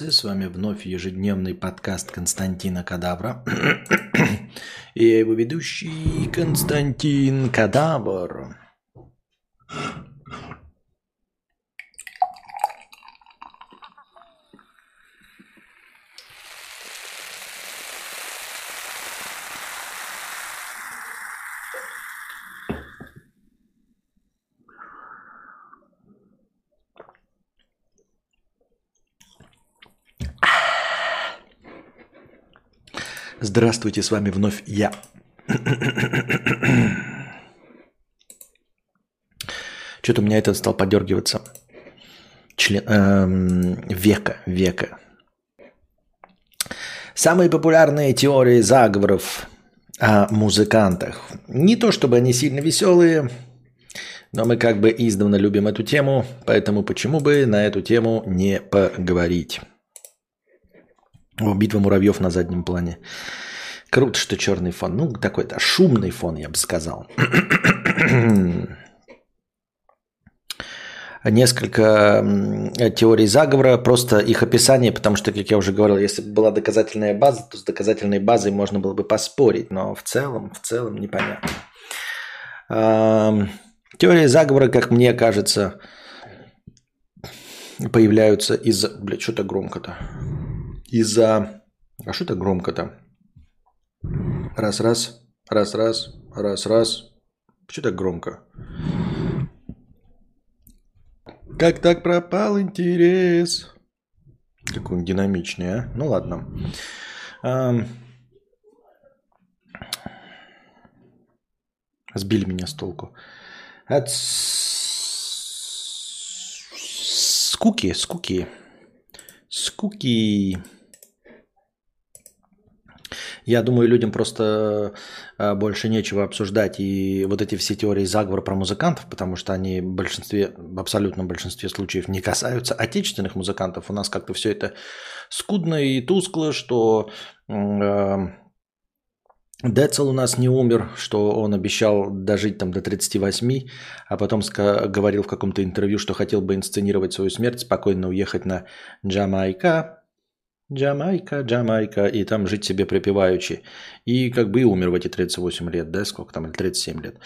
С вами вновь ежедневный подкаст Константина Кадавра. И я его ведущий Константин Кадавр. Здравствуйте, с вами вновь я. Что-то у меня этот стал подергиваться. Член, эм, века, века. Самые популярные теории заговоров о музыкантах. Не то чтобы они сильно веселые, но мы как бы издавна любим эту тему, поэтому почему бы на эту тему не поговорить. О, битва муравьев на заднем плане. Круто, что черный фон. Ну, такой-то шумный фон, я бы сказал. Несколько теорий заговора, просто их описание, потому что, как я уже говорил, если бы была доказательная база, то с доказательной базой можно было бы поспорить, но в целом, в целом непонятно. Теории заговора, как мне кажется, появляются из... Блядь, что-то громко-то. Из-за... А что это громко-то? Раз-раз, раз-раз, раз-раз. Почему так громко? Как так пропал интерес? Какой он динамичный, а? Ну ладно. Сбили меня с толку. От скуки, скуки. Скуки. Я думаю, людям просто э, больше нечего обсуждать. И вот эти все теории заговора про музыкантов, потому что они в большинстве, в абсолютном большинстве случаев не касаются отечественных музыкантов. У нас как-то все это скудно и тускло, что э, Децл у нас не умер, что он обещал дожить там до 38, а потом говорил в каком-то интервью, что хотел бы инсценировать свою смерть, спокойно уехать на Джамайка, Джамайка, Джамайка, и там жить себе припеваючи. И как бы и умер в эти 38 лет, да, сколько там, или 37 лет.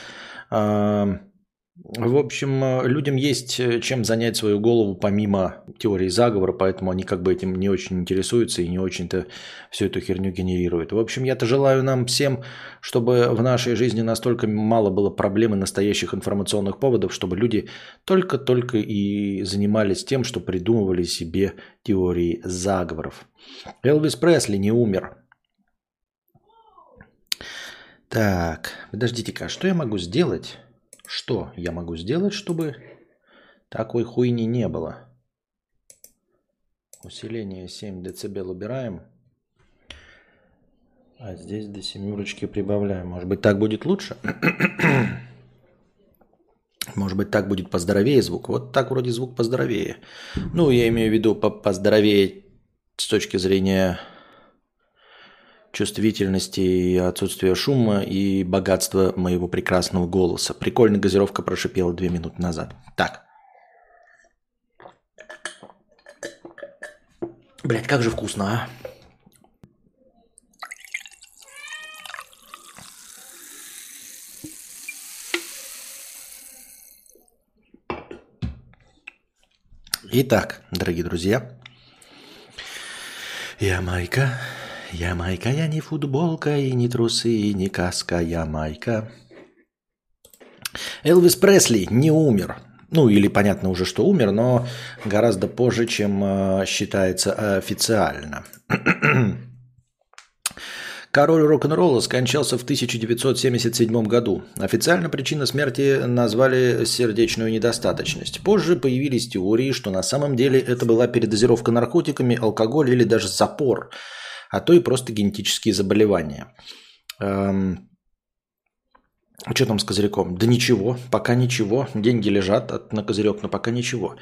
В общем, людям есть э, чем занять свою голову помимо теории заговора, поэтому они как бы этим не очень интересуются и не очень-то всю эту херню генерируют. В общем, я-то желаю нам всем, чтобы в нашей жизни настолько мало было проблем и настоящих информационных поводов, чтобы люди только-только и занимались тем, что придумывали себе теории заговоров. Элвис Пресли не умер. Так, подождите-ка, а что я могу сделать? Что я могу сделать, чтобы такой хуйни не было? Усиление 7 дБ убираем. А здесь до семерочки прибавляем. Может быть, так будет лучше? Может быть, так будет поздоровее звук. Вот так вроде звук поздоровее. Ну, я имею в виду поздоровее с точки зрения чувствительности, и отсутствия шума и богатства моего прекрасного голоса. Прикольная газировка прошипела две минуты назад. Так. Блять, как же вкусно, а? Итак, дорогие друзья, я Майка, я майка, я не футболка, и не трусы, и не каска, я майка. Элвис Пресли не умер. Ну, или понятно уже, что умер, но гораздо позже, чем э, считается официально. Король рок-н-ролла скончался в 1977 году. Официально причина смерти назвали сердечную недостаточность. Позже появились теории, что на самом деле это была передозировка наркотиками, алкоголь или даже запор – а то и просто генетические заболевания. Эм, что там с козырьком? Да ничего, пока ничего. Деньги лежат на козырек, но пока ничего.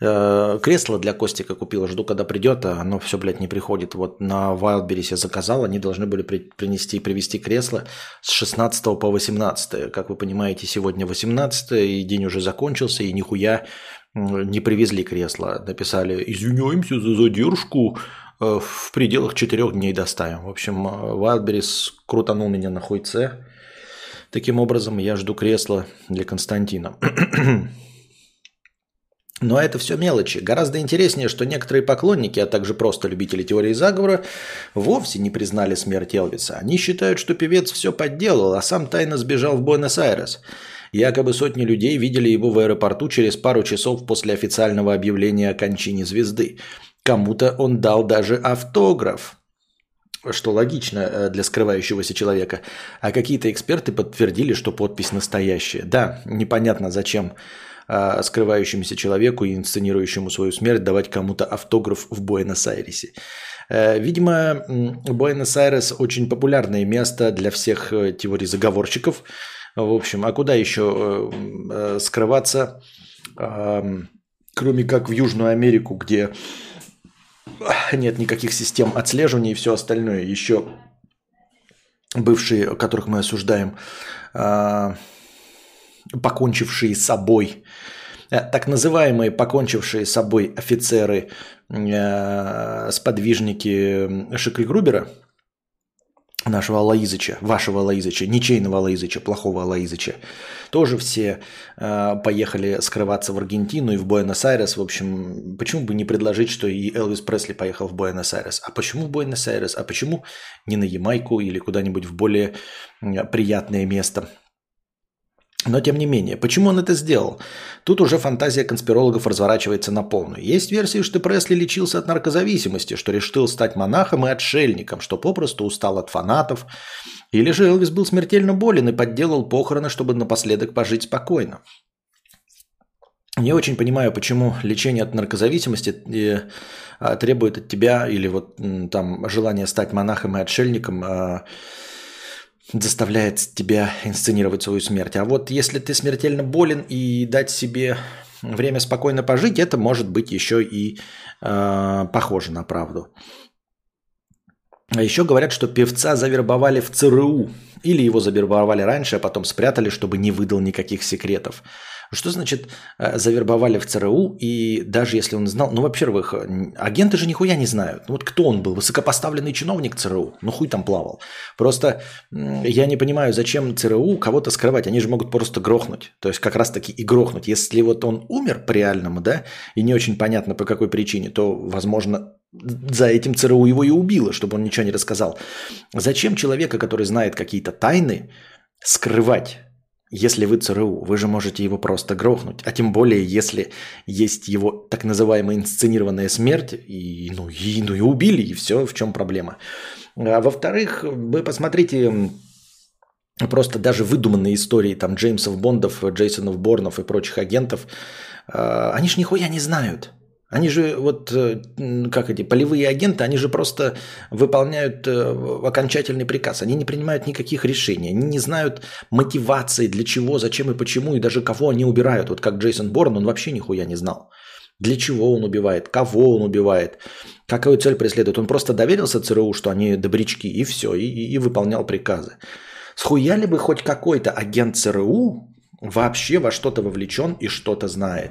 Э, кресло для Костика купила, жду, когда придет, а оно все, блядь, не приходит. Вот на Wildberries я заказал, они должны были при, принести, привезти кресло с 16 по 18. Как вы понимаете, сегодня 18, и день уже закончился, и нихуя не привезли кресло. Написали, извиняемся за задержку, в пределах четырех дней доставим. В общем, Wildberries крутанул меня на хуйце. Таким образом, я жду кресла для Константина. Но это все мелочи. Гораздо интереснее, что некоторые поклонники, а также просто любители теории заговора, вовсе не признали смерть Элвиса. Они считают, что певец все подделал, а сам тайно сбежал в Буэнос-Айрес. Якобы сотни людей видели его в аэропорту через пару часов после официального объявления о кончине звезды. Кому-то он дал даже автограф, что логично э, для скрывающегося человека. А какие-то эксперты подтвердили, что подпись настоящая. Да, непонятно зачем э, скрывающемуся человеку и инсценирующему свою смерть давать кому-то автограф в Буэнос-Айресе. Э, видимо, Буэнос-Айрес очень популярное место для всех теорий заговорщиков – в общем, а куда еще скрываться, кроме как в Южную Америку, где нет никаких систем отслеживания и все остальное. Еще бывшие, которых мы осуждаем, а, покончившие с собой, э, так называемые покончившие с собой офицеры, сподвижники Шикли Грубера – нашего Алаизыча, вашего Алаизыча, ничейного Алаизыча, плохого Алаизыча, тоже все э, поехали скрываться в Аргентину и в Буэнос-Айрес. В общем, почему бы не предложить, что и Элвис Пресли поехал в Буэнос-Айрес? А почему в Буэнос-Айрес? А почему не на Ямайку или куда-нибудь в более приятное место? Но тем не менее, почему он это сделал? Тут уже фантазия конспирологов разворачивается на полную. Есть версии, что Пресли лечился от наркозависимости, что решил стать монахом и отшельником, что попросту устал от фанатов. Или же Элвис был смертельно болен и подделал похороны, чтобы напоследок пожить спокойно. Не очень понимаю, почему лечение от наркозависимости э, а, требует от тебя или вот там желание стать монахом и отшельником а, заставляет тебя инсценировать свою смерть. А вот если ты смертельно болен и дать себе время спокойно пожить, это может быть еще и э, похоже на правду. А еще говорят, что певца завербовали в ЦРУ. Или его завербовали раньше, а потом спрятали, чтобы не выдал никаких секретов. Что значит э, завербовали в ЦРУ, и даже если он знал, ну, во-первых, агенты же нихуя не знают. Ну, вот кто он был? Высокопоставленный чиновник ЦРУ? Ну, хуй там плавал. Просто я не понимаю, зачем ЦРУ кого-то скрывать. Они же могут просто грохнуть. То есть как раз-таки и грохнуть. Если вот он умер по-реальному, да, и не очень понятно по какой причине, то, возможно, за этим ЦРУ его и убило, чтобы он ничего не рассказал. Зачем человека, который знает какие-то тайны, скрывать? Если вы ЦРУ, вы же можете его просто грохнуть. А тем более, если есть его так называемая инсценированная смерть, и, ну, и, ну, и убили, и все, в чем проблема. А во-вторых, вы посмотрите просто даже выдуманные истории там Джеймсов Бондов, Джейсонов Борнов и прочих агентов, а, они же нихуя не знают. Они же вот, э, как эти полевые агенты, они же просто выполняют э, окончательный приказ. Они не принимают никаких решений. Они не знают мотивации, для чего, зачем и почему, и даже кого они убирают. Вот как Джейсон Борн, он вообще нихуя не знал. Для чего он убивает, кого он убивает, какую цель преследует. Он просто доверился ЦРУ, что они добрячки, и все, и, и выполнял приказы. Схуяли бы хоть какой-то агент ЦРУ вообще во что-то вовлечен и что-то знает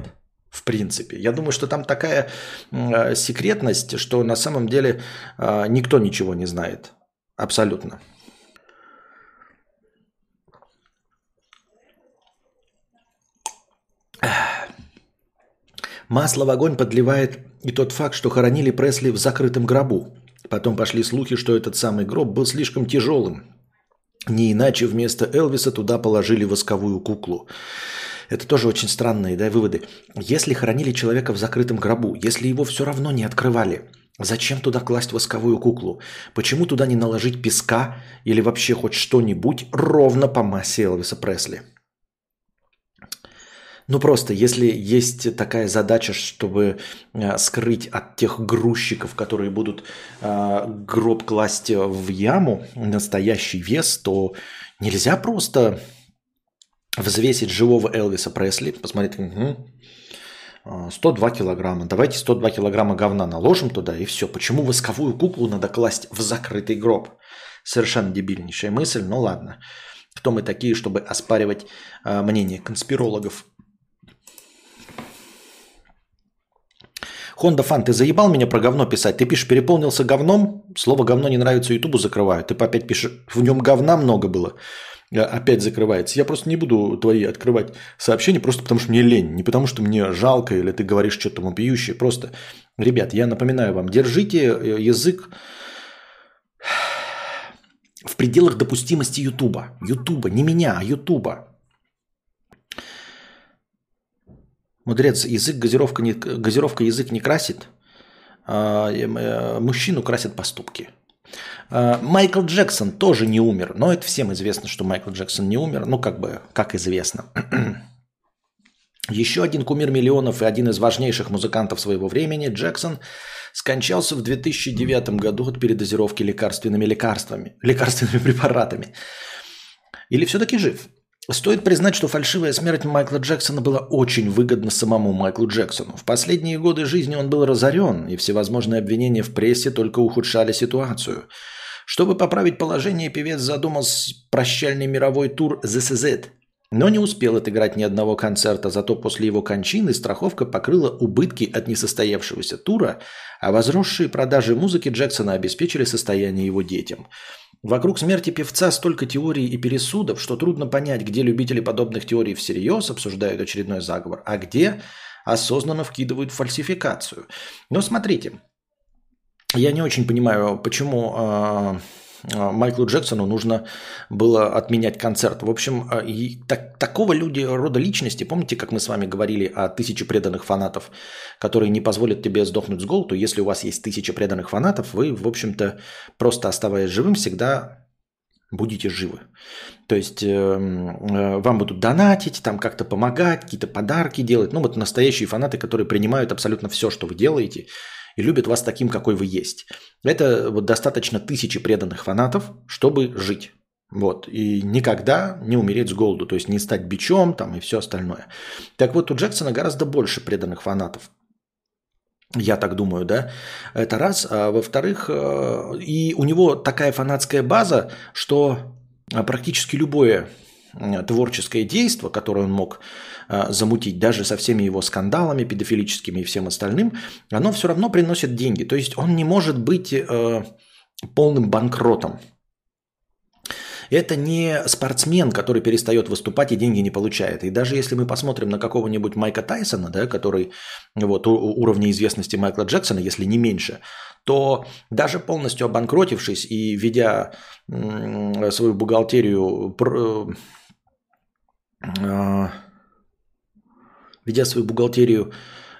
в принципе. Я думаю, что там такая э, секретность, что на самом деле э, никто ничего не знает. Абсолютно. Масло в огонь подливает и тот факт, что хоронили Пресли в закрытом гробу. Потом пошли слухи, что этот самый гроб был слишком тяжелым. Не иначе вместо Элвиса туда положили восковую куклу. Это тоже очень странные да, выводы. Если хоронили человека в закрытом гробу, если его все равно не открывали, зачем туда класть восковую куклу? Почему туда не наложить песка или вообще хоть что-нибудь ровно по массе Элвиса Пресли? Ну просто, если есть такая задача, чтобы э, скрыть от тех грузчиков, которые будут э, гроб класть в яму, настоящий вес, то нельзя просто взвесить живого Элвиса Пресли, посмотреть, угу, 102 килограмма. Давайте 102 килограмма говна наложим туда, и все. Почему восковую куклу надо класть в закрытый гроб? Совершенно дебильнейшая мысль, но ладно. Кто мы такие, чтобы оспаривать э, мнение конспирологов? Honda Fan, ты заебал меня про говно писать? Ты пишешь, переполнился говном, слово говно не нравится Ютубу, закрываю. Ты опять пишешь, в нем говна много было, э, опять закрывается. Я просто не буду твои открывать сообщения, просто потому что мне лень. Не потому что мне жалко, или ты говоришь что-то вопиющее. Просто, ребят, я напоминаю вам, держите э, язык в пределах допустимости Ютуба. Ютуба, не меня, а Ютуба. Мудрец, язык газировка, не, газировка язык не красит, а, э, мужчину красят поступки. А, Майкл Джексон тоже не умер, но это всем известно, что Майкл Джексон не умер, ну как бы, как известно. Еще один кумир миллионов и один из важнейших музыкантов своего времени, Джексон, скончался в 2009 году от передозировки лекарственными лекарствами, лекарственными препаратами. Или все-таки жив? Стоит признать, что фальшивая смерть Майкла Джексона была очень выгодна самому Майклу Джексону. В последние годы жизни он был разорен, и всевозможные обвинения в прессе только ухудшали ситуацию. Чтобы поправить положение, певец задумал прощальный мировой тур «This is it», но не успел отыграть ни одного концерта, зато после его кончины страховка покрыла убытки от несостоявшегося тура, а возросшие продажи музыки Джексона обеспечили состояние его детям. Вокруг смерти певца столько теорий и пересудов, что трудно понять, где любители подобных теорий всерьез обсуждают очередной заговор, а где осознанно вкидывают фальсификацию. Но смотрите, я не очень понимаю, почему а, Майклу Джексону нужно было отменять концерт. В общем, а, и так, такого люди, рода личности, помните, как мы с вами говорили о тысяче преданных фанатов, которые не позволят тебе сдохнуть с голоду. Если у вас есть тысяча преданных фанатов, вы, в общем-то, просто оставаясь живым, всегда будете живы. То есть э, э, вам будут донатить, там как-то помогать, какие-то подарки делать. Ну вот настоящие фанаты, которые принимают абсолютно все, что вы делаете, и любят вас таким, какой вы есть. Это вот достаточно тысячи преданных фанатов, чтобы жить. Вот. И никогда не умереть с голоду, то есть не стать бичом там и все остальное. Так вот, у Джексона гораздо больше преданных фанатов. Я так думаю, да? Это раз. А во-вторых, э, и у него такая фанатская база, что практически любое творческое действие, которое он мог а, замутить, даже со всеми его скандалами педофилическими и всем остальным, оно все равно приносит деньги. То есть он не может быть э, полным банкротом. Это не спортсмен, который перестает выступать и деньги не получает. И даже если мы посмотрим на какого-нибудь Майка Тайсона, да, который вот, уровня известности Майкла Джексона, если не меньше, то даже полностью обанкротившись и ведя свою бухгалтерию э, ведя свою бухгалтерию,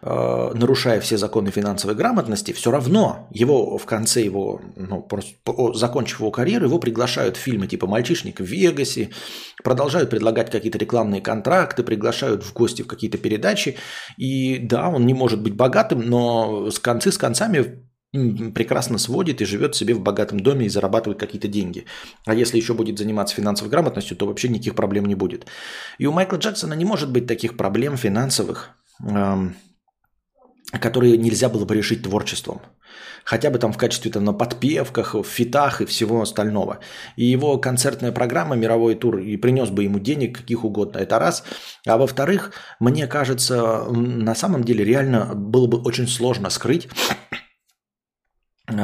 э, нарушая все законы финансовой грамотности, все равно его в конце его, ну, просто, закончив его карьеру, его приглашают в фильмы типа «Мальчишник в Вегасе», продолжают предлагать какие-то рекламные контракты, приглашают в гости в какие-то передачи. И да, он не может быть богатым, но с концы с концами прекрасно сводит и живет себе в богатом доме и зарабатывает какие-то деньги. А если еще будет заниматься финансовой грамотностью, то вообще никаких проблем не будет. И у Майкла Джексона не может быть таких проблем финансовых, которые нельзя было бы решить творчеством. Хотя бы там в качестве там, на подпевках, в фитах и всего остального. И его концертная программа, мировой тур, и принес бы ему денег каких угодно. Это раз. А во-вторых, мне кажется, на самом деле реально было бы очень сложно скрыть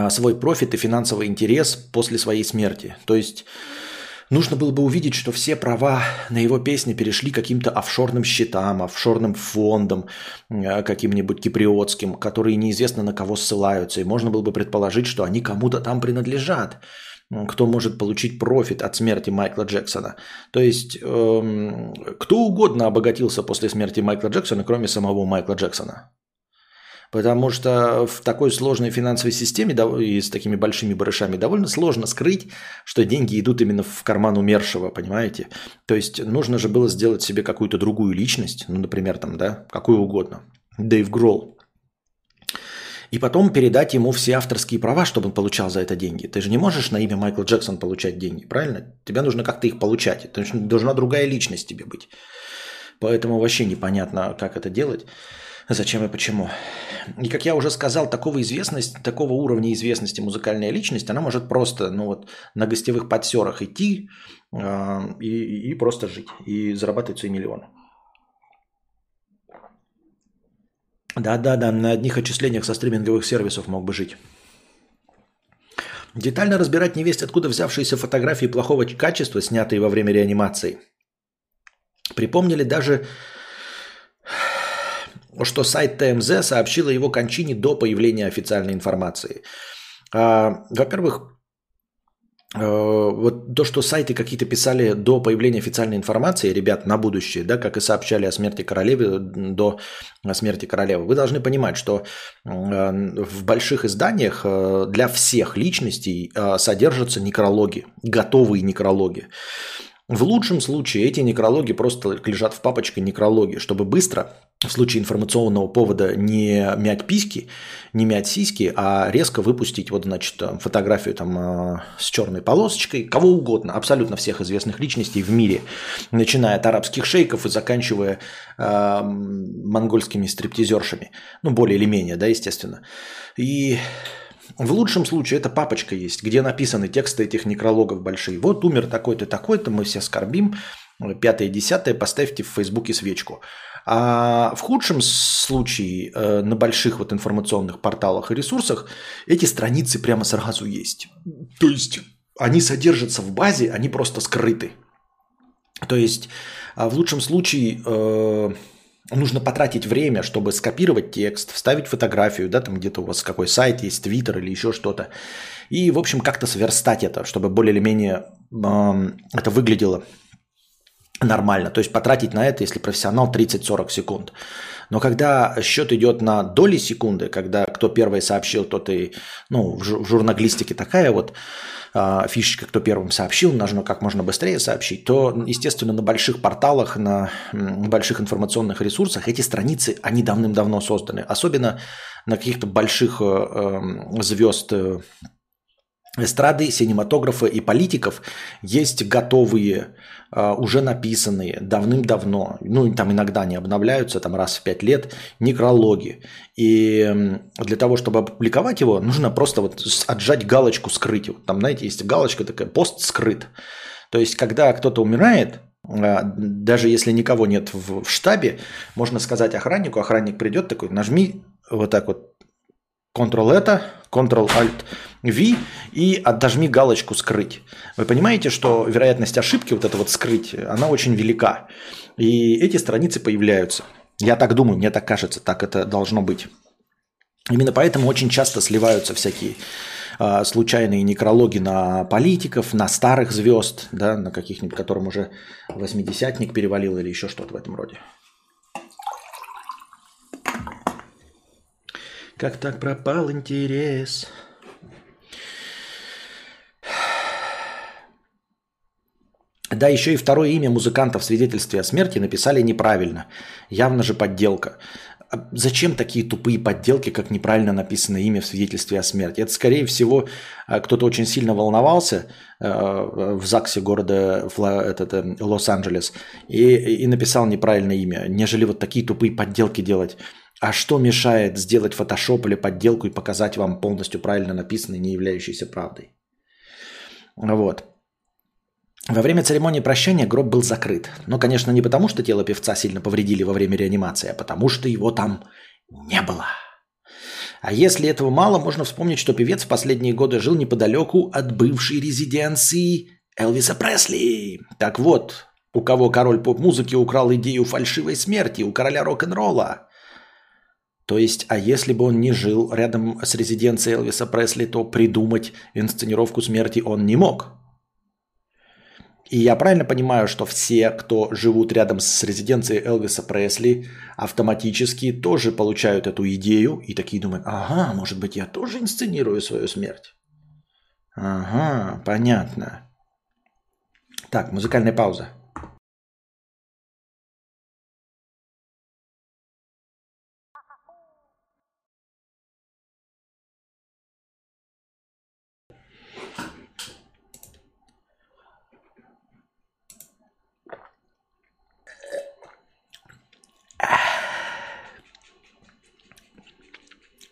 свой профит и финансовый интерес после своей смерти. То есть нужно было бы увидеть, что все права на его песни перешли каким-то офшорным счетам, офшорным фондам, а, каким-нибудь киприотским, которые неизвестно на кого ссылаются. И можно было бы предположить, что они кому-то там принадлежат кто может получить профит от смерти Майкла Джексона. То есть эм, кто угодно обогатился после смерти Майкла Джексона, кроме самого Майкла Джексона. Потому что в такой сложной финансовой системе и с такими большими барышами довольно сложно скрыть, что деньги идут именно в карман умершего, понимаете? То есть нужно же было сделать себе какую-то другую личность, ну, например, там, да, какую угодно. Дэйв Гролл. И потом передать ему все авторские права, чтобы он получал за это деньги. Ты же не можешь на имя Майкл Джексон получать деньги, правильно? Тебе нужно как-то их получать. Это должна другая личность тебе быть. Поэтому вообще непонятно, как это делать. Зачем и почему. И как я уже сказал, такого известность, такого уровня известности музыкальная личность, она может просто ну вот, на гостевых подсерах идти э, и, и просто жить, и зарабатывать свои миллионы. Да-да-да, на одних отчислениях со стриминговых сервисов мог бы жить. Детально разбирать невесть, откуда взявшиеся фотографии плохого качества, снятые во время реанимации. Припомнили даже, что сайт ТМЗ сообщил о его кончине до появления официальной информации. А, во-первых, Э, вот то, что сайты какие-то писали до появления официальной информации, ребят, на будущее, да, как и сообщали о смерти королевы до смерти королевы, вы должны понимать, что э, в больших изданиях э, для всех личностей содержатся некрологи, готовые некрологи. В лучшем случае эти некрологи просто лежат в папочке некрологи, чтобы быстро, в случае информационного повода, не мять письки, не мять сиськи, а резко выпустить вот, значит, фотографию там э, с черной полосочкой, кого угодно, абсолютно всех известных личностей в мире, начиная от арабских шейков и заканчивая э, монгольскими стриптизершами. Ну, более или менее, да, естественно. И в лучшем случае это папочка есть, где написаны тексты этих некрологов большие. Вот умер такой-то, такой-то, мы все скорбим. Пятое, десятое, поставьте в Фейсбуке свечку. А в худшем случае э, на больших вот информационных порталах и ресурсах эти страницы прямо сразу есть. То есть они содержатся в базе, они просто скрыты. То есть а в лучшем случае э, нужно потратить время, чтобы скопировать текст, вставить фотографию, да, там где-то у вас какой сайт есть, твиттер или еще что-то. И, в общем, как-то сверстать это, чтобы более или менее э, это выглядело нормально. То есть потратить на это, если профессионал, 30-40 секунд. Но когда счет идет на доли секунды, когда кто первый сообщил, тот и, ну, в журналистике такая вот, а, фишечка, кто первым сообщил, нужно как можно быстрее сообщить, то, естественно, на больших порталах, на больших информационных ресурсах эти страницы, они давным-давно созданы. Особенно на каких-то больших э, эм, звезд э, эстрады, синематографа и политиков есть готовые, а, уже написанные давным-давно, ну там иногда они обновляются, там раз в пять лет, некрологи. И для того, чтобы опубликовать его, нужно просто вот отжать галочку «скрыть». Там, знаете, есть галочка такая «пост скрыт». То есть, когда кто-то умирает, а, даже если никого нет в штабе, можно сказать охраннику, охранник придет такой, нажми вот так вот Ctrl это, Ctrl-Alt V и отожми галочку «Скрыть». Вы понимаете, что вероятность ошибки, вот это вот «Скрыть», она очень велика. И эти страницы появляются. Я так думаю, мне так кажется, так это должно быть. Именно поэтому очень часто сливаются всякие э, случайные некрологи на политиков, на старых звезд, да, на каких-нибудь, которым уже восьмидесятник перевалил или еще что-то в этом роде. Как так пропал интерес? Да, еще и второе имя музыканта в свидетельстве о смерти написали неправильно. Явно же подделка. А зачем такие тупые подделки, как неправильно написанное имя в свидетельстве о смерти? Это, скорее всего, а, кто-то очень сильно волновался а, в ЗАГСе города э, Лос-Анджелес и, и написал неправильное имя, нежели вот такие тупые подделки делать. А что мешает сделать фотошоп или подделку и показать вам полностью правильно написанный, не являющийся правдой? Вот. Во время церемонии прощания гроб был закрыт. Но, конечно, не потому, что тело певца сильно повредили во время реанимации, а потому, что его там не было. А если этого мало, можно вспомнить, что певец в последние годы жил неподалеку от бывшей резиденции Элвиса Пресли. Так вот, у кого король поп-музыки украл идею фальшивой смерти, у короля рок-н-ролла. То есть, а если бы он не жил рядом с резиденцией Элвиса Пресли, то придумать инсценировку смерти он не мог. И я правильно понимаю, что все, кто живут рядом с резиденцией Элвиса Пресли, автоматически тоже получают эту идею и такие думают, ага, может быть, я тоже инсценирую свою смерть. Ага, понятно. Так, музыкальная пауза.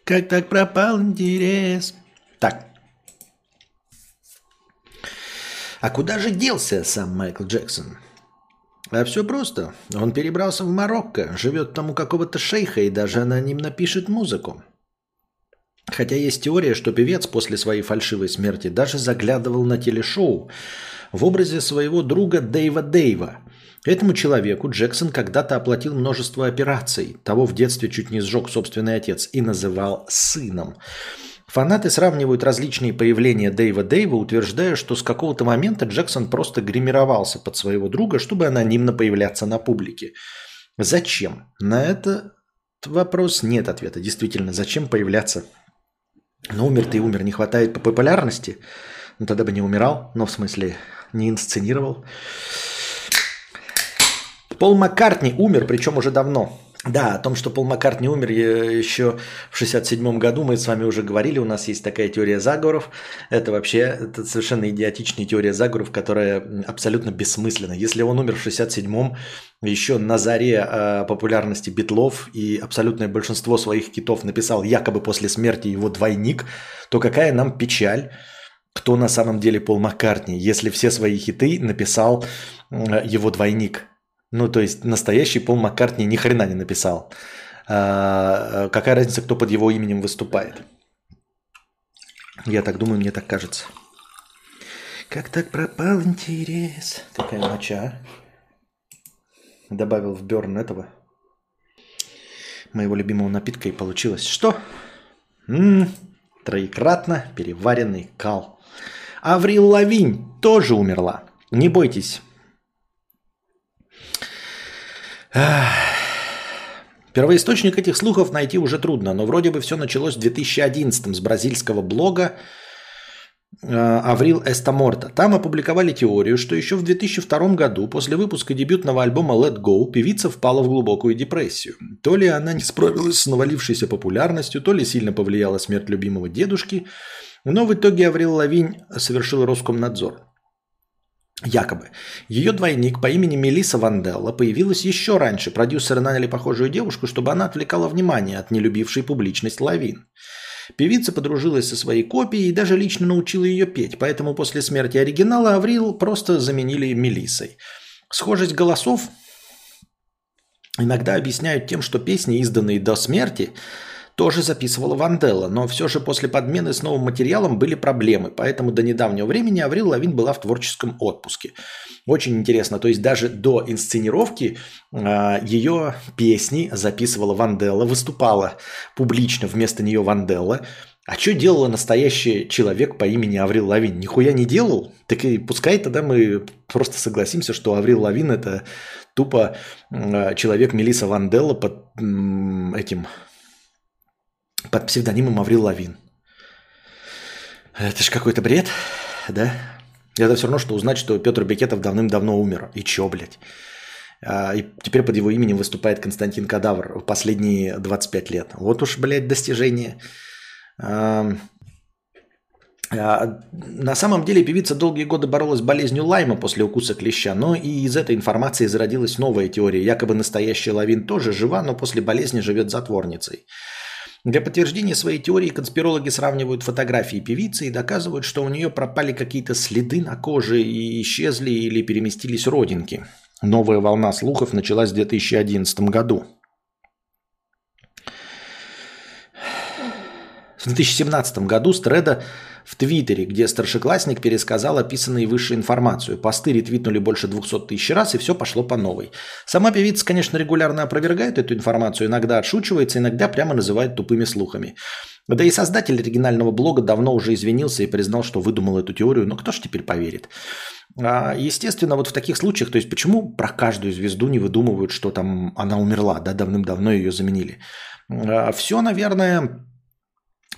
Как так пропал интерес? Так. А куда же делся сам Майкл Джексон? А все просто. Он перебрался в Марокко, живет там у какого-то шейха и даже анонимно пишет музыку. Хотя есть теория, что певец после своей фальшивой смерти даже заглядывал на телешоу в образе своего друга Дэйва Дэйва. Этому человеку Джексон когда-то оплатил множество операций. Того в детстве чуть не сжег собственный отец и называл сыном. Фанаты сравнивают различные появления Дэйва Дэйва, утверждая, что с какого-то момента Джексон просто гримировался под своего друга, чтобы анонимно появляться на публике. Зачем? На этот вопрос нет ответа. Действительно, зачем появляться? Ну, умер ты умер, не хватает по популярности. Ну, тогда бы не умирал, но в смысле не инсценировал. Пол Маккартни умер, причем уже давно. Да, о том, что Пол Маккартни умер еще в 67 году, мы с вами уже говорили, у нас есть такая теория заговоров. Это вообще это совершенно идиотичная теория заговоров, которая абсолютно бессмысленна. Если он умер в 67-м, еще на заре э, популярности битлов и абсолютное большинство своих китов написал якобы после смерти его двойник, то какая нам печаль, кто на самом деле Пол Маккартни, если все свои хиты написал его двойник – ну, то есть настоящий Пол Маккартни ни хрена не написал. А, какая разница, кто под его именем выступает? Я так думаю, мне так кажется. Как так пропал интерес? Какая моча. Добавил в Берн этого моего любимого напитка и получилось. Что? М-м, троекратно переваренный кал. Аврил Лавинь тоже умерла. Не бойтесь, Первоисточник этих слухов найти уже трудно, но вроде бы все началось в 2011 с бразильского блога э, Аврил Эстаморта. Там опубликовали теорию, что еще в 2002 году, после выпуска дебютного альбома Let Go, певица впала в глубокую депрессию. То ли она не справилась с навалившейся популярностью, то ли сильно повлияла смерть любимого дедушки, но в итоге Аврил Лавинь совершил Роскомнадзор. Якобы. Ее двойник по имени Мелиса Ванделла появилась еще раньше. Продюсеры наняли похожую девушку, чтобы она отвлекала внимание от нелюбившей публичность Лавин. Певица подружилась со своей копией и даже лично научила ее петь, поэтому после смерти оригинала Аврил просто заменили Мелисой. Схожесть голосов иногда объясняют тем, что песни, изданные до смерти, тоже записывала Ванделла, но все же после подмены с новым материалом были проблемы, поэтому до недавнего времени Аврил Лавин была в творческом отпуске. Очень интересно, то есть даже до инсценировки э, ее песни записывала Ванделла, выступала публично вместо нее Ванделла. А что делала настоящий человек по имени Аврил Лавин? Нихуя не делал? Так и пускай тогда мы просто согласимся, что Аврил Лавин это тупо э, человек Мелиса Ванделла под э, этим под псевдонимом Аврил Лавин. Это ж какой-то бред, да? Это все равно, что узнать, что Петр Бекетов давным-давно умер. И чё, блядь? А, и теперь под его именем выступает Константин Кадавр в последние 25 лет. Вот уж, блядь, достижение. А, на самом деле певица долгие годы боролась с болезнью Лайма после укуса клеща, но и из этой информации зародилась новая теория. Якобы настоящий Лавин тоже жива, но после болезни живет затворницей. Для подтверждения своей теории конспирологи сравнивают фотографии певицы и доказывают, что у нее пропали какие-то следы на коже и исчезли или переместились родинки. Новая волна слухов началась в 2011 году. В 2017 году Стреда в Твиттере, где старшеклассник пересказал описанную выше информацию. Посты ретвитнули больше 200 тысяч раз, и все пошло по новой. Сама певица, конечно, регулярно опровергает эту информацию, иногда отшучивается, иногда прямо называет тупыми слухами. Да и создатель оригинального блога давно уже извинился и признал, что выдумал эту теорию, но кто ж теперь поверит? А, естественно, вот в таких случаях, то есть почему про каждую звезду не выдумывают, что там она умерла, да, давным-давно ее заменили? А, все, наверное,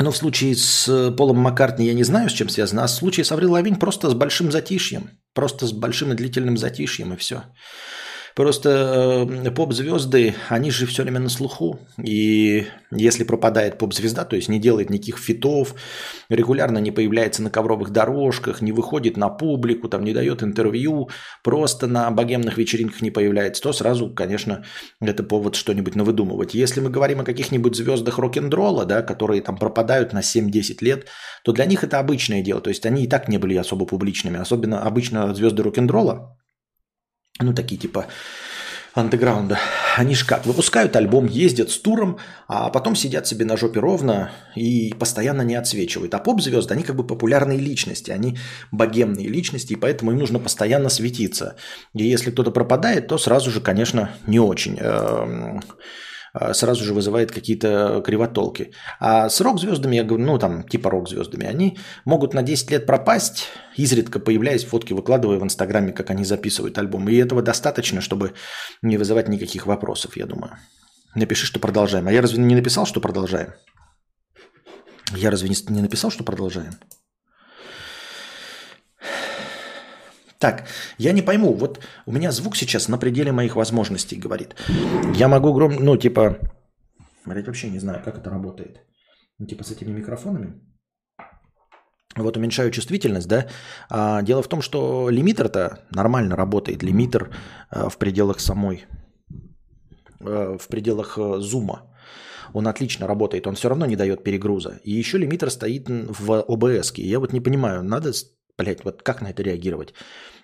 но в случае с э, Полом Маккартни я не знаю, с чем связано, а в случае с Аврил Лавинь просто с большим затишьем. Просто с большим и длительным затишьем, и все. Просто э, поп-звезды, они же все время на слуху. И если пропадает поп-звезда, то есть не делает никаких фитов, регулярно не появляется на ковровых дорожках, не выходит на публику, там не дает интервью, просто на богемных вечеринках не появляется, то сразу, конечно, это повод что-нибудь навыдумывать. Если мы говорим о каких-нибудь звездах рок-н-ролла, да, которые там пропадают на 7-10 лет, то для них это обычное дело. То есть они и так не были особо публичными. Особенно обычно звезды рок-н-ролла, ну, такие типа андеграунда, они же как, выпускают альбом, ездят с туром, а потом сидят себе на жопе ровно и постоянно не отсвечивают. А поп-звезды, они как бы популярные личности, они богемные личности, и поэтому им нужно постоянно светиться. И если кто-то пропадает, то сразу же, конечно, не очень эм, сразу же вызывает какие-то кривотолки. А с рок-звездами, я говорю, ну там типа рок-звездами, они могут на 10 лет пропасть, изредка появляясь, фотки выкладывая в Инстаграме, как они записывают альбом. И этого достаточно, чтобы не вызывать никаких вопросов, я думаю. Напиши, что продолжаем. А я разве не написал, что продолжаем? Я разве не написал, что продолжаем? Так, я не пойму, вот у меня звук сейчас на пределе моих возможностей говорит. Я могу гром, ну типа, блять, вообще не знаю, как это работает. Ну типа с этими микрофонами. Вот уменьшаю чувствительность, да. А дело в том, что лимитер-то нормально работает. Лимитер а, в пределах самой, а, в пределах а, зума. Он отлично работает, он все равно не дает перегруза. И еще лимитер стоит в ОБС. Я вот не понимаю, надо, блядь, вот как на это реагировать?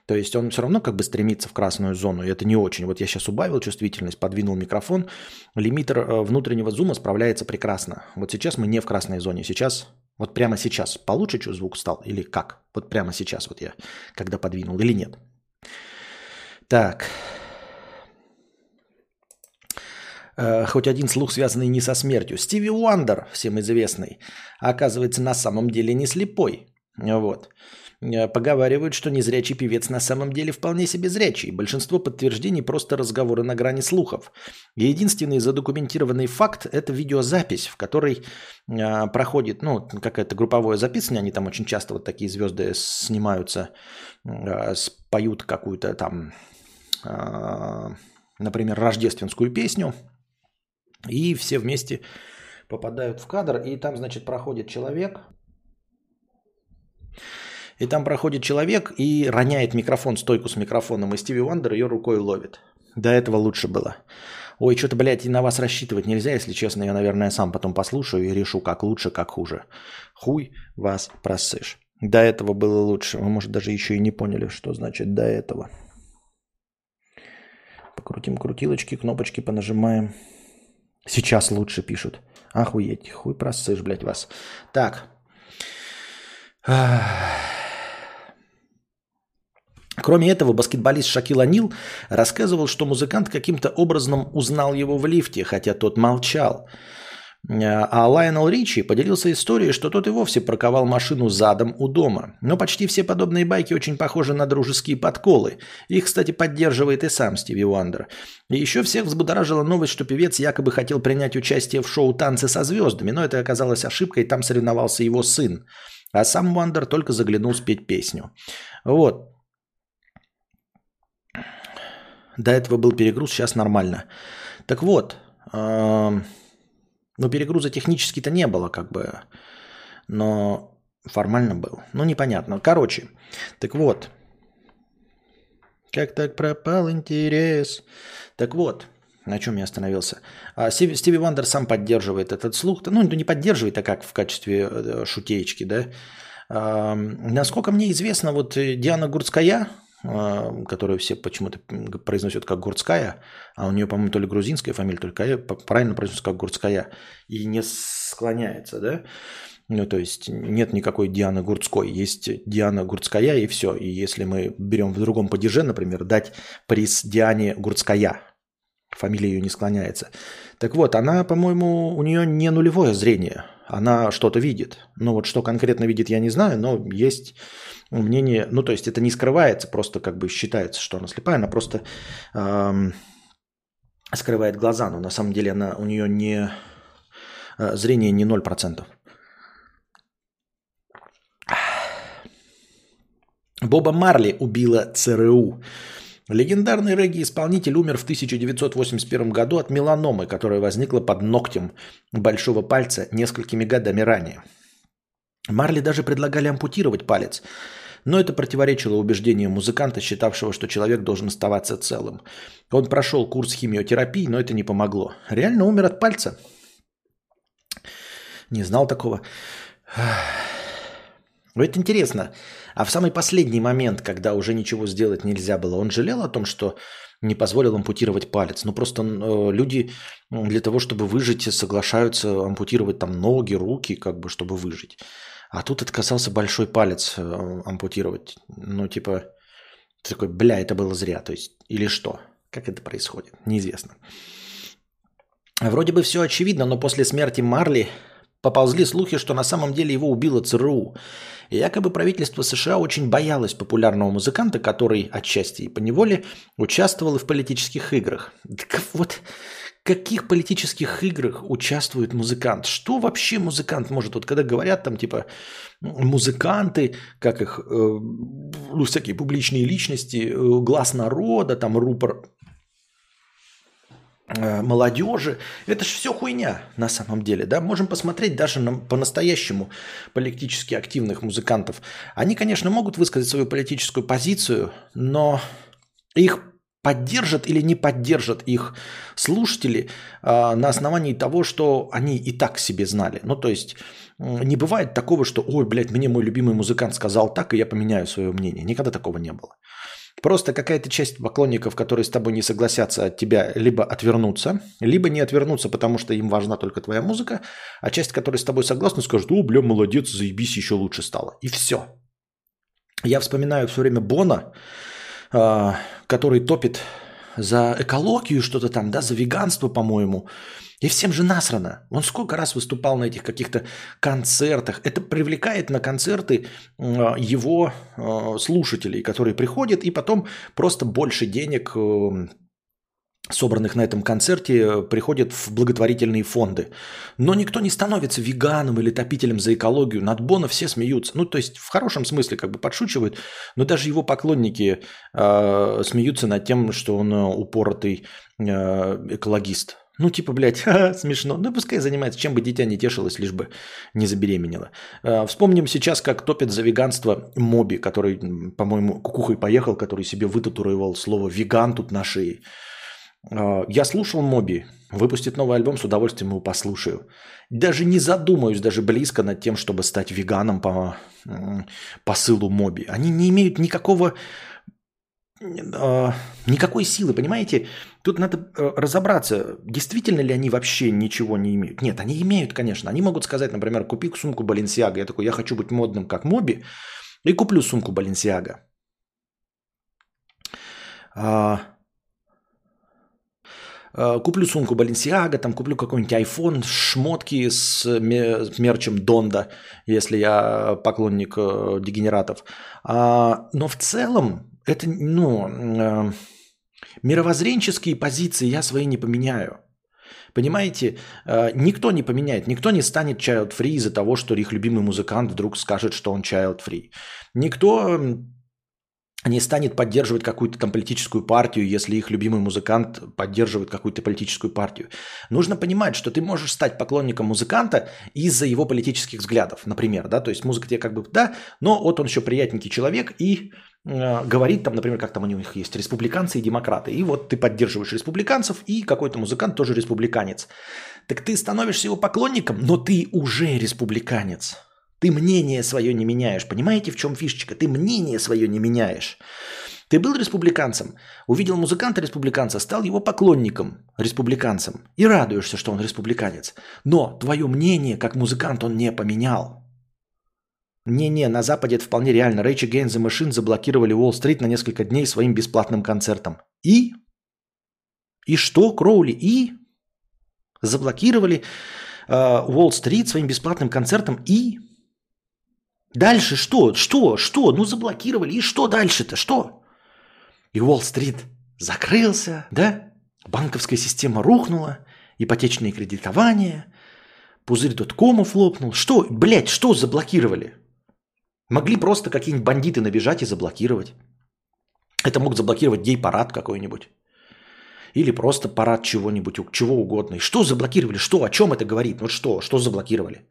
То есть он все равно как бы стремится в красную зону, и это не очень. Вот я сейчас убавил чувствительность, подвинул микрофон. Лимитер внутреннего зума справляется прекрасно. Вот сейчас мы не в красной зоне, сейчас вот прямо сейчас получше что звук стал или как? Вот прямо сейчас вот я, когда подвинул или нет? Так. Э, хоть один слух, связанный не со смертью. Стиви Уандер, всем известный, оказывается на самом деле не слепой. Вот. Э, поговаривают, что незрячий певец на самом деле вполне себе зрячий. Большинство подтверждений просто разговоры на грани слухов. Единственный задокументированный факт – это видеозапись, в которой э, проходит, ну, какая-то групповое записывание, они там очень часто вот такие звезды снимаются, э, споют какую-то там, например, рождественскую песню, и все вместе попадают в кадр, и там, значит, проходит человек – и там проходит человек и роняет микрофон, стойку с микрофоном, и Стиви Вандер ее рукой ловит. До этого лучше было. Ой, что-то, блядь, и на вас рассчитывать нельзя, если честно. Я, наверное, сам потом послушаю и решу, как лучше, как хуже. Хуй вас просышь. До этого было лучше. Вы, может, даже еще и не поняли, что значит до этого. Покрутим крутилочки, кнопочки понажимаем. Сейчас лучше пишут. Охуеть, хуй просышь, блядь, вас. Так. Кроме этого, баскетболист Шакил Анил рассказывал, что музыкант каким-то образом узнал его в лифте, хотя тот молчал. А Лайонел Ричи поделился историей, что тот и вовсе парковал машину задом у дома. Но почти все подобные байки очень похожи на дружеские подколы. Их, кстати, поддерживает и сам Стиви Уандер. И еще всех взбудоражила новость, что певец якобы хотел принять участие в шоу «Танцы со звездами», но это оказалось ошибкой, там соревновался его сын. А сам Уандер только заглянул спеть песню. Вот. До этого был перегруз, сейчас нормально. Так вот, э, ну перегруза технически-то не было, как бы, но формально был. Ну непонятно. Короче, так вот, как так пропал интерес? Так вот, на чем я остановился? А, Стиви, Вандер сам поддерживает этот слух. Ну, не поддерживает, а как в качестве э, шутеечки, да? А, насколько мне известно, вот Диана Гурцкая, которую все почему-то произносят как Гурцкая, а у нее, по-моему, то ли грузинская фамилия, только правильно произносится как Гурцкая, и не склоняется, да? Ну, то есть нет никакой Дианы Гурцкой, есть Диана Гурцкая и все. И если мы берем в другом падеже, например, дать приз Диане Гурцкая, фамилия ее не склоняется. Так вот, она, по-моему, у нее не нулевое зрение, она что-то видит. Ну вот что конкретно видит, я не знаю, но есть мнение, ну то есть это не скрывается, просто как бы считается, что она слепая, она просто эм, скрывает глаза, но на самом деле она, у нее не э, зрение не 0%. Боба Марли убила ЦРУ. Легендарный регги-исполнитель умер в 1981 году от меланомы, которая возникла под ногтем большого пальца несколькими годами ранее. Марли даже предлагали ампутировать палец, но это противоречило убеждениям музыканта, считавшего, что человек должен оставаться целым. Он прошел курс химиотерапии, но это не помогло. Реально умер от пальца. Не знал такого. Вот интересно, а в самый последний момент, когда уже ничего сделать нельзя было, он жалел о том, что не позволил ампутировать палец. Ну просто э, люди для того, чтобы выжить, соглашаются ампутировать там ноги, руки, как бы, чтобы выжить. А тут отказался большой палец э, ампутировать. Ну типа, такой, бля, это было зря. То есть, или что? Как это происходит? Неизвестно. Вроде бы все очевидно, но после смерти Марли Поползли слухи, что на самом деле его убило ЦРУ. И якобы правительство США очень боялось популярного музыканта, который отчасти и поневоле участвовал и в политических играх. Так вот, каких политических играх участвует музыкант? Что вообще музыкант может? Вот когда говорят там типа музыканты, как их, э, ну, всякие публичные личности, э, глаз народа, там рупор молодежи. Это же все хуйня на самом деле. Да? Можем посмотреть даже на по-настоящему политически активных музыкантов. Они, конечно, могут высказать свою политическую позицию, но их поддержат или не поддержат их слушатели э, на основании того, что они и так себе знали. Ну, то есть не бывает такого, что, ой, блядь, мне мой любимый музыкант сказал так, и я поменяю свое мнение. Никогда такого не было. Просто какая-то часть поклонников, которые с тобой не согласятся от тебя, либо отвернутся, либо не отвернутся, потому что им важна только твоя музыка, а часть, которая с тобой согласна, скажет, о, бля, молодец, заебись, еще лучше стало. И все. Я вспоминаю все время Бона, а, который топит за экологию что-то там, да, за веганство, по-моему. И всем же насрано. Он сколько раз выступал на этих каких-то концертах. Это привлекает на концерты а, его а, слушателей, которые приходят, и потом просто больше денег э, собранных на этом концерте, приходят в благотворительные фонды. Но никто не становится веганом или топителем за экологию. Над Бона все смеются. Ну, то есть в хорошем смысле как бы подшучивают, но даже его поклонники э, смеются над тем, что он упоротый э, экологист. Ну, типа, блядь, смешно. Ну, пускай занимается, чем бы дитя не тешилось, лишь бы не забеременело. Э, вспомним сейчас, как топит за веганство Моби, который, по-моему, кукухой поехал, который себе вытатуировал слово «веган» тут на шее. Э, я слушал Моби, выпустит новый альбом, с удовольствием его послушаю. Даже не задумаюсь даже близко над тем, чтобы стать веганом по посылу Моби. Они не имеют никакого э, никакой силы, понимаете? Тут надо э, разобраться, действительно ли они вообще ничего не имеют. Нет, они имеют, конечно. Они могут сказать, например, купи сумку Баленсиага. Я такой, я хочу быть модным, как Моби, и куплю сумку Баленсиага. А, а, куплю сумку Баленсиага, там куплю какой-нибудь iPhone, шмотки с мерчем Донда, если я поклонник э, дегенератов. А, но в целом это, ну, э, мировоззренческие позиции я свои не поменяю. Понимаете, э, никто не поменяет, никто не станет child-free из-за того, что их любимый музыкант вдруг скажет, что он child-free. Никто не станет поддерживать какую-то там политическую партию, если их любимый музыкант поддерживает какую-то политическую партию. Нужно понимать, что ты можешь стать поклонником музыканта из-за его политических взглядов, например, да, то есть музыка тебе как бы, да, но вот он еще приятненький человек и говорит там, например, как там у них есть республиканцы и демократы, и вот ты поддерживаешь республиканцев, и какой-то музыкант тоже республиканец. Так ты становишься его поклонником, но ты уже республиканец. Ты мнение свое не меняешь. Понимаете, в чем фишечка? Ты мнение свое не меняешь. Ты был республиканцем, увидел музыканта-республиканца, стал его поклонником, республиканцем, и радуешься, что он республиканец. Но твое мнение как музыкант он не поменял. Не-не, на Западе это вполне реально. Rage Against the Machine заблокировали Уолл-стрит на несколько дней своим бесплатным концертом. И? И что, Кроули? И? Заблокировали Уолл-стрит своим бесплатным концертом и? Дальше что? Что? Что? Ну заблокировали. И что дальше-то? Что? И Уолл-стрит закрылся, да? Банковская система рухнула, ипотечное кредитование, пузырь доткомов лопнул. Что, блядь, что заблокировали? Могли просто какие-нибудь бандиты набежать и заблокировать. Это мог заблокировать гей-парад какой-нибудь. Или просто парад чего-нибудь, чего угодно. И что заблокировали? Что? О чем это говорит? Вот что? Что заблокировали?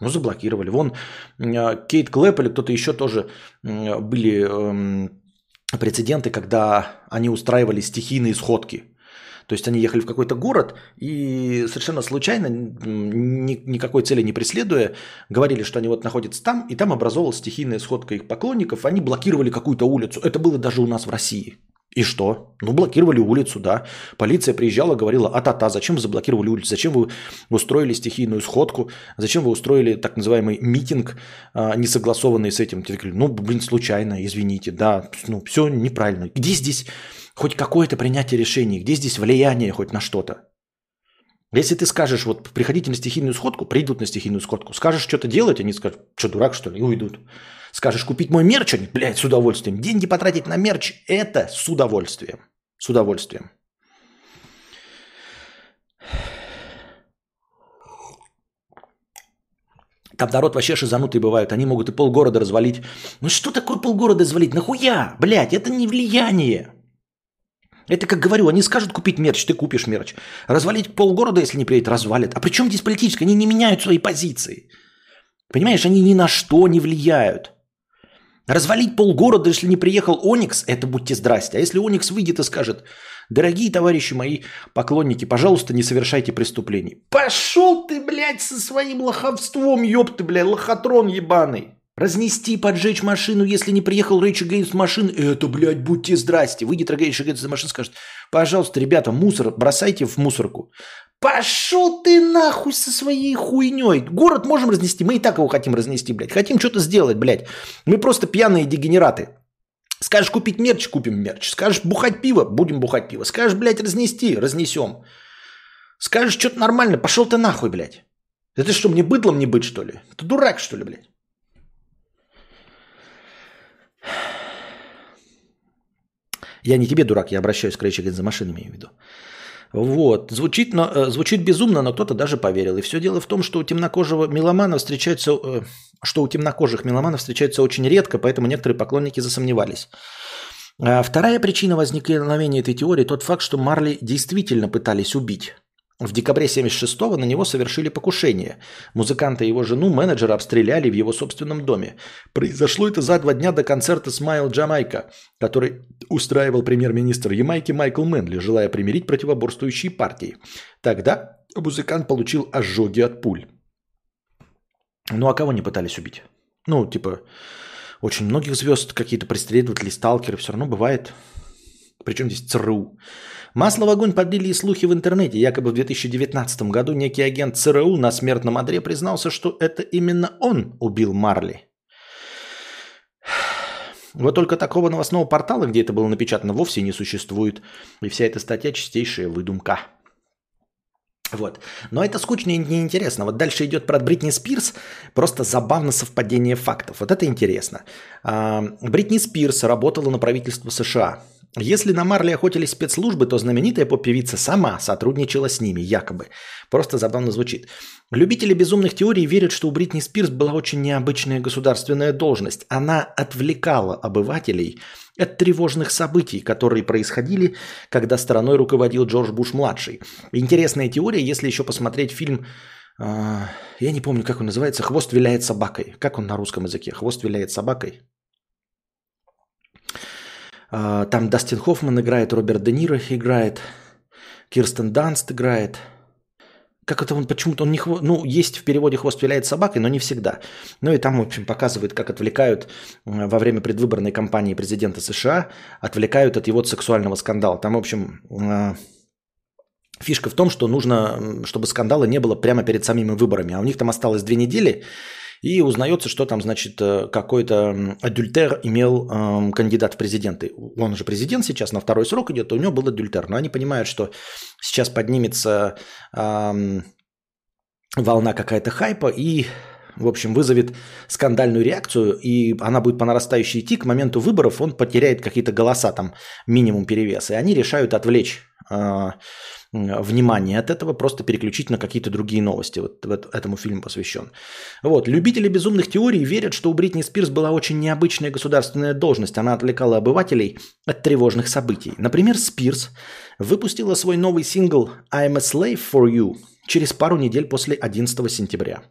Ну, заблокировали. Вон э, Кейт Клэп или кто-то еще тоже были эм, прецеденты, когда они устраивали стихийные сходки. То есть они ехали в какой-то город и совершенно случайно, ни, никакой цели не преследуя, говорили, что они вот находятся там, и там образовалась стихийная сходка их поклонников, они блокировали какую-то улицу. Это было даже у нас в России. И что? Ну, блокировали улицу, да. Полиция приезжала, говорила, а-та-та, зачем вы заблокировали улицу? Зачем вы устроили стихийную сходку? Зачем вы устроили так называемый митинг, а, не согласованный с этим? Те ну, блин, случайно, извините, да, ну, все неправильно. Где здесь хоть какое-то принятие решений? Где здесь влияние хоть на что-то? Если ты скажешь, вот приходите на стихийную сходку, придут на стихийную сходку. Скажешь что-то делать, они скажут, что дурак что ли, и уйдут. Скажешь, купить мой мерч, они, блядь, с удовольствием. Деньги потратить на мерч – это с удовольствием. С удовольствием. Там народ вообще шизанутый бывают. Они могут и полгорода развалить. Ну что такое полгорода развалить? Нахуя? Блядь, это не влияние. Это, как говорю, они скажут купить мерч, ты купишь мерч. Развалить полгорода, если не приедет, развалит. А при чем здесь политическое? Они не меняют свои позиции. Понимаешь, они ни на что не влияют. Развалить полгорода, если не приехал Оникс, это будьте здрасте. А если Оникс выйдет и скажет, дорогие товарищи мои поклонники, пожалуйста, не совершайте преступлений. Пошел ты, блядь, со своим лоховством, ёпты, блядь, лохотрон ебаный. Разнести, поджечь машину, если не приехал Рейдж Against машины, это, блядь, будьте здрасте. Выйдет Рейдж Against машин, скажет, пожалуйста, ребята, мусор бросайте в мусорку. Пошел ты нахуй со своей хуйней. Город можем разнести, мы и так его хотим разнести, блядь. Хотим что-то сделать, блядь. Мы просто пьяные дегенераты. Скажешь купить мерч, купим мерч. Скажешь бухать пиво, будем бухать пиво. Скажешь, блядь, разнести, разнесем. Скажешь что-то нормально, пошел ты нахуй, блядь. Это что, мне быдлом не быть, что ли? Ты дурак, что ли, блядь? Я не тебе дурак, я обращаюсь к Рейчи за машинами, имею в виду. Вот. Звучит, но, э, звучит безумно, но кто-то даже поверил. И все дело в том, что у темнокожего меломана встречается, э, что у темнокожих меломанов встречается очень редко, поэтому некоторые поклонники засомневались. А вторая причина возникновения этой теории – тот факт, что Марли действительно пытались убить. В декабре 76-го на него совершили покушение. Музыканта и его жену менеджера обстреляли в его собственном доме. Произошло это за два дня до концерта «Смайл Джамайка», который устраивал премьер-министр Ямайки Майкл Мэнли, желая примирить противоборствующие партии. Тогда музыкант получил ожоги от пуль. Ну а кого не пытались убить? Ну, типа, очень многих звезд какие-то преследователи, сталкеры, все равно бывает. Причем здесь ЦРУ. Масло в огонь подлили и слухи в интернете. Якобы в 2019 году некий агент ЦРУ на смертном одре признался, что это именно он убил Марли. Вот только такого новостного портала, где это было напечатано, вовсе не существует. И вся эта статья чистейшая выдумка. Вот. Но это скучно и неинтересно. Вот дальше идет про Бритни Спирс. Просто забавно совпадение фактов. Вот это интересно. А, Бритни Спирс работала на правительство США. Если на Марли охотились спецслужбы, то знаменитая поп-певица сама сотрудничала с ними, якобы. Просто забавно звучит. Любители безумных теорий верят, что у Бритни Спирс была очень необычная государственная должность. Она отвлекала обывателей от тревожных событий, которые происходили, когда страной руководил Джордж Буш-младший. Интересная теория, если еще посмотреть фильм э, я не помню, как он называется. Хвост виляет собакой. Как он на русском языке? Хвост виляет собакой. А, там Дастин Хоффман играет, Роберт Де Ниро играет, Кирстен Данст играет. Как это он почему-то он не хвост, ну есть в переводе хвост виляет собакой, но не всегда. Ну и там в общем показывают, как отвлекают во время предвыборной кампании президента США, отвлекают от его сексуального скандала. Там в общем а, фишка в том, что нужно, чтобы скандала не было прямо перед самими выборами, а у них там осталось две недели, и узнается, что там, значит, э, какой-то адюльтер имел эм, кандидат в президенты. Он же президент сейчас, на второй срок идет, у него был адюльтер. Но они понимают, что сейчас поднимется эм, волна какая-то хайпа и в общем, вызовет скандальную реакцию, и она будет по нарастающей идти, к моменту выборов он потеряет какие-то голоса, там минимум перевес, и они решают отвлечь э, внимание от этого, просто переключить на какие-то другие новости. Вот, этому фильму посвящен. Вот. Любители безумных теорий верят, что у Бритни Спирс была очень необычная государственная должность. Она отвлекала обывателей от тревожных событий. Например, Спирс выпустила свой новый сингл «I'm a slave for you» через пару недель после 11 сентября.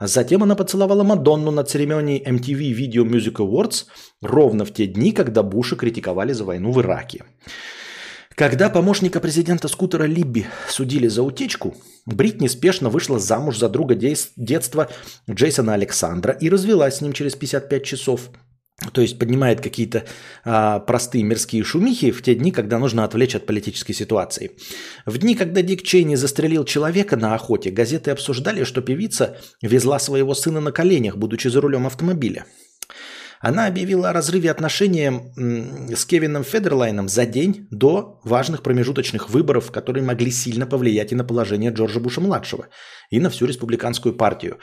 Затем она поцеловала Мадонну на церемонии MTV Video Music Awards ровно в те дни, когда Буша критиковали за войну в Ираке. Когда помощника президента скутера Либби судили за утечку, Брит неспешно вышла замуж за друга детства Джейсона Александра и развелась с ним через 55 часов. То есть поднимает какие-то а, простые мирские шумихи в те дни, когда нужно отвлечь от политической ситуации. В дни, когда Дик Чейни застрелил человека на охоте, газеты обсуждали, что певица везла своего сына на коленях, будучи за рулем автомобиля. Она объявила о разрыве отношений с Кевином Федерлайном за день до важных промежуточных выборов, которые могли сильно повлиять и на положение Джорджа Буша-младшего, и на всю республиканскую партию.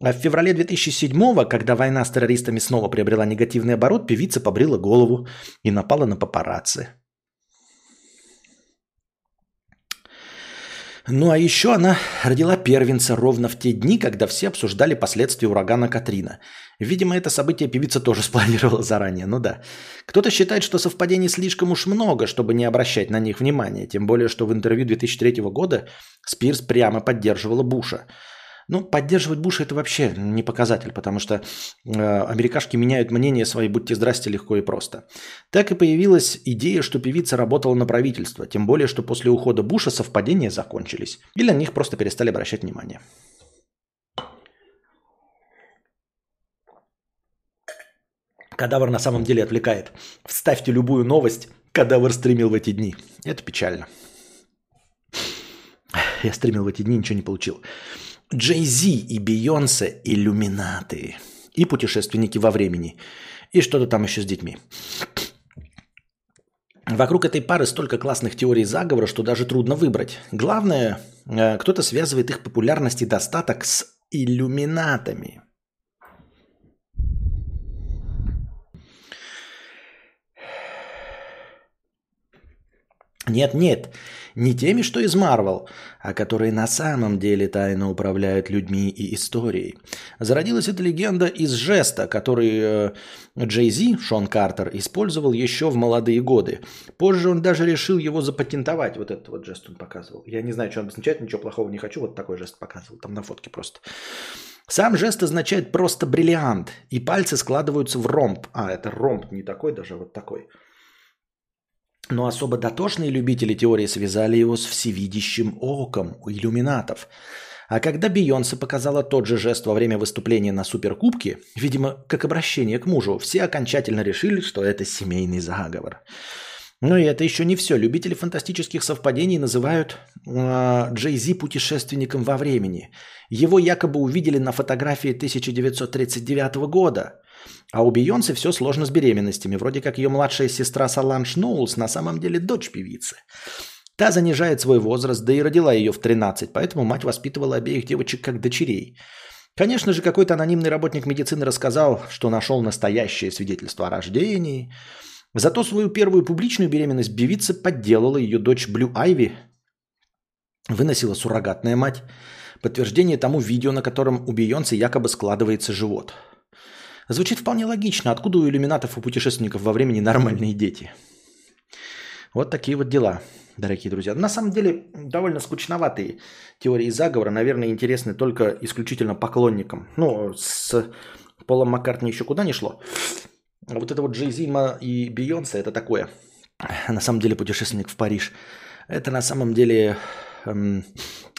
А в феврале 2007-го, когда война с террористами снова приобрела негативный оборот, певица побрила голову и напала на папарацци. Ну а еще она родила первенца ровно в те дни, когда все обсуждали последствия урагана Катрина. Видимо, это событие певица тоже спланировала заранее, ну да. Кто-то считает, что совпадений слишком уж много, чтобы не обращать на них внимания, тем более, что в интервью 2003 года Спирс прямо поддерживала Буша. Ну, поддерживать Буша это вообще не показатель, потому что э, америкашки меняют мнение свои, будьте здрасте, легко и просто. Так и появилась идея, что певица работала на правительство, тем более, что после ухода Буша совпадения закончились. Или на них просто перестали обращать внимание. Кадавр на самом деле отвлекает. Вставьте любую новость, кадавр стримил в эти дни. Это печально. Я стримил в эти дни, ничего не получил. Джей Зи и Бейонсе – иллюминаты. И путешественники во времени. И что-то там еще с детьми. Вокруг этой пары столько классных теорий заговора, что даже трудно выбрать. Главное, э, кто-то связывает их популярность и достаток с иллюминатами. Нет, нет, не теми, что из Марвел, а которые на самом деле тайно управляют людьми и историей. Зародилась эта легенда из жеста, который э, Джей Зи, Шон Картер, использовал еще в молодые годы. Позже он даже решил его запатентовать. Вот этот вот жест он показывал. Я не знаю, что он означает, ничего плохого не хочу. Вот такой жест показывал, там на фотке просто. Сам жест означает просто бриллиант, и пальцы складываются в ромб. А, это ромб не такой даже, вот такой – но особо дотошные любители теории связали его с всевидящим оком у иллюминатов. А когда Бейонсе показала тот же жест во время выступления на Суперкубке, видимо, как обращение к мужу, все окончательно решили, что это семейный заговор. Но и это еще не все. Любители фантастических совпадений называют э, Джей Зи путешественником во времени. Его якобы увидели на фотографии 1939 года. А у Бейонсе все сложно с беременностями. Вроде как ее младшая сестра Саланж Ноулс на самом деле дочь певицы. Та занижает свой возраст, да и родила ее в 13, поэтому мать воспитывала обеих девочек как дочерей. Конечно же, какой-то анонимный работник медицины рассказал, что нашел настоящее свидетельство о рождении. Зато свою первую публичную беременность певица подделала ее дочь Блю Айви. Выносила суррогатная мать. Подтверждение тому видео, на котором у Бейонсе якобы складывается живот – Звучит вполне логично. Откуда у иллюминатов и путешественников во времени нормальные дети? Вот такие вот дела, дорогие друзья. На самом деле, довольно скучноватые теории заговора, наверное, интересны только исключительно поклонникам. Ну, с Полом Маккартни еще куда не шло. А вот это вот Джей Зима и Бейонсе, это такое. На самом деле, путешественник в Париж. Это на самом деле эм,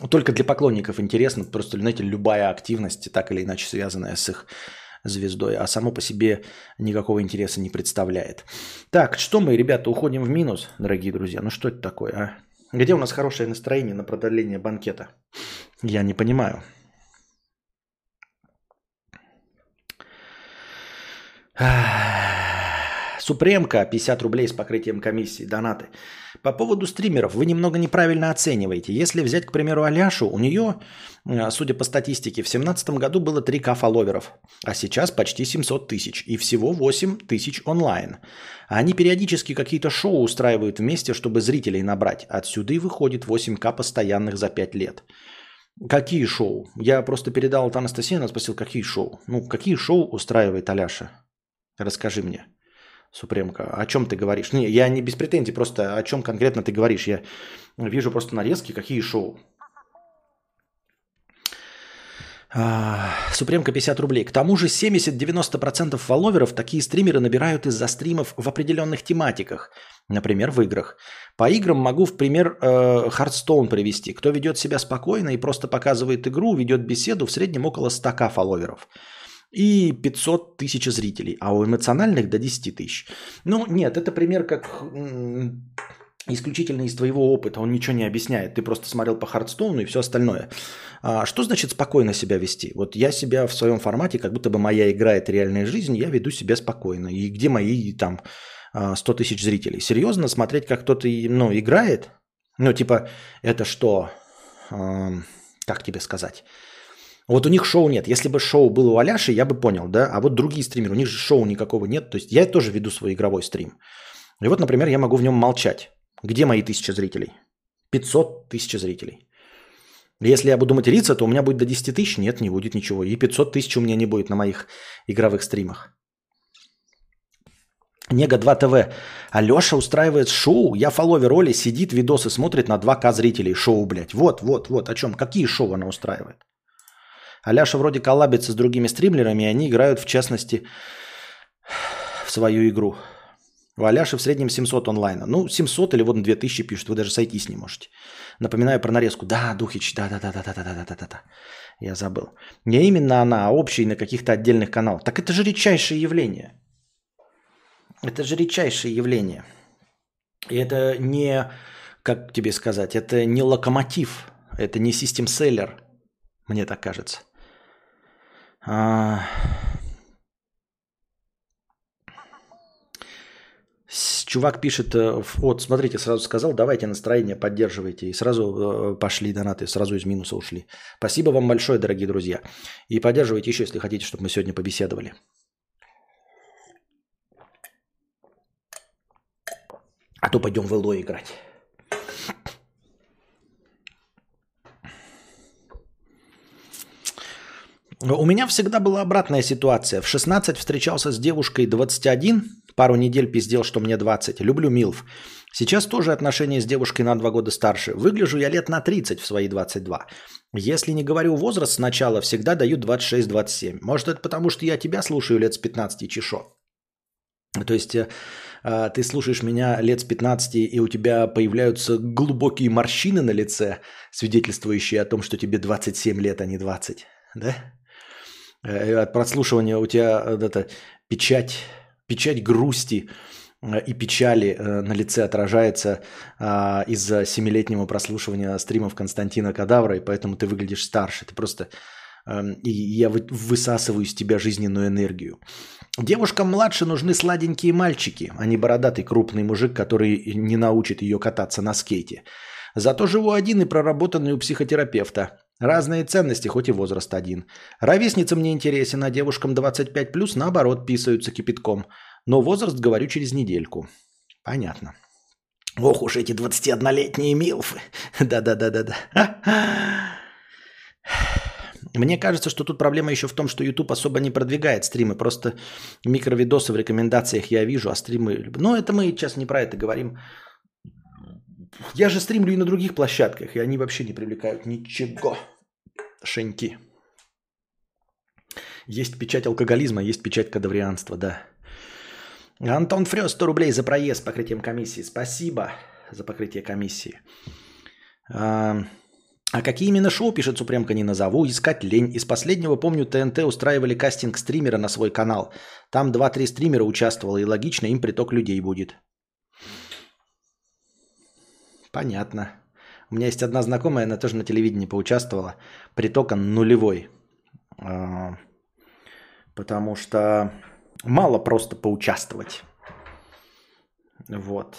только для поклонников интересно. Просто, знаете, любая активность, так или иначе связанная с их звездой, а само по себе никакого интереса не представляет. Так, что мы, ребята, уходим в минус, дорогие друзья? Ну что это такое, а? Где у нас хорошее настроение на продоление банкета? Я не понимаю. Супремка, 50 рублей с покрытием комиссии, донаты. По поводу стримеров вы немного неправильно оцениваете. Если взять, к примеру, Аляшу, у нее, э, судя по статистике, в 2017 году было 3К фолловеров, а сейчас почти 700 тысяч и всего 8 тысяч онлайн. Они периодически какие-то шоу устраивают вместе, чтобы зрителей набрать. Отсюда и выходит 8К постоянных за 5 лет. Какие шоу? Я просто передал это Анастасии, она спросила, какие шоу? Ну, какие шоу устраивает Аляша? Расскажи мне. Супремка, о чем ты говоришь? Не, я не без претензий, просто о чем конкретно ты говоришь. Я вижу просто нарезки, какие шоу. А, Супремка 50 рублей. К тому же 70-90% фолловеров такие стримеры набирают из-за стримов в определенных тематиках. Например, в играх. По играм могу в пример э, привести. Кто ведет себя спокойно и просто показывает игру, ведет беседу, в среднем около 100к фолловеров. И 500 тысяч зрителей. А у эмоциональных до 10 тысяч. Ну, нет, это пример как исключительно из твоего опыта, он ничего не объясняет. Ты просто смотрел по Хардстоуну и все остальное. А что значит спокойно себя вести? Вот я себя в своем формате, как будто бы моя игра – это реальная жизнь, я веду себя спокойно. И где мои там 100 тысяч зрителей? Серьезно смотреть, как кто-то ну, играет? Ну, типа, это что? Как тебе сказать? Вот у них шоу нет. Если бы шоу было у Аляши, я бы понял, да? А вот другие стримеры, у них же шоу никакого нет. То есть я тоже веду свой игровой стрим. И вот, например, я могу в нем молчать. Где мои тысячи зрителей? 500 тысяч зрителей. Если я буду материться, то у меня будет до 10 тысяч? Нет, не будет ничего. И 500 тысяч у меня не будет на моих игровых стримах. Нега 2 ТВ. Алеша устраивает шоу. Я фолловер роли, сидит, видосы смотрит на 2К зрителей. Шоу, блядь. Вот, вот, вот. О чем? Какие шоу она устраивает? Аляша вроде коллабится с другими стримлерами, и они играют, в частности, в свою игру. У Аляши в среднем 700 онлайна. Ну, 700 или вот 2000 пишут, вы даже сойтись не можете. Напоминаю про нарезку. Да, Духич, да-да-да-да-да-да-да-да-да. Я забыл. Не именно она, а общий на каких-то отдельных каналах. Так это же редчайшее явление. Это же редчайшее явление. И это не, как тебе сказать, это не локомотив, это не систем-селлер, мне так кажется. А... Чувак пишет, э, вот, смотрите, сразу сказал, давайте настроение поддерживайте. И сразу э, пошли донаты, сразу из минуса ушли. Спасибо вам большое, дорогие друзья. И поддерживайте еще, если хотите, чтобы мы сегодня побеседовали. А то пойдем в ЛО играть. У меня всегда была обратная ситуация. В 16 встречался с девушкой 21, пару недель пиздел, что мне 20. Люблю Милф. Сейчас тоже отношения с девушкой на 2 года старше. Выгляжу я лет на 30 в свои 22. Если не говорю возраст сначала, всегда даю 26-27. Может, это потому, что я тебя слушаю лет с 15 чешо. То есть э, э, ты слушаешь меня лет с 15, и у тебя появляются глубокие морщины на лице, свидетельствующие о том, что тебе 27 лет, а не 20. Да? Э, от прослушивания у тебя э, это, печать, печать грусти э, и печали на лице отражается а, из-за семилетнего прослушивания стримов Константина Кадавра, и поэтому ты выглядишь старше. Ты просто эм, и я высасываю из тебя жизненную энергию. Девушкам младше нужны сладенькие мальчики, а не бородатый крупный мужик, который не научит ее кататься на скейте. Зато живу один и проработанный у психотерапевта. Разные ценности, хоть и возраст один. Ровесница мне интересен, а девушкам 25 плюс наоборот писаются кипятком. Но возраст говорю через недельку. Понятно. Ох уж эти 21-летние милфы. Да-да-да-да-да. Мне кажется, что тут проблема еще в том, что YouTube особо не продвигает стримы. Просто микровидосы в рекомендациях я вижу, а стримы... Ну, это мы сейчас не про это говорим. Я же стримлю и на других площадках, и они вообще не привлекают ничего. Шеньки. Есть печать алкоголизма, есть печать кадаврианства, да. Антон Фрёс, 100 рублей за проезд с покрытием комиссии. Спасибо за покрытие комиссии. А, а какие именно шоу, пишет Супремка, не назову, искать лень. Из последнего, помню, ТНТ устраивали кастинг стримера на свой канал. Там 2-3 стримера участвовало, и логично, им приток людей будет. Понятно. У меня есть одна знакомая, она тоже на телевидении поучаствовала. Приток нулевой. А, потому что мало просто поучаствовать. Вот.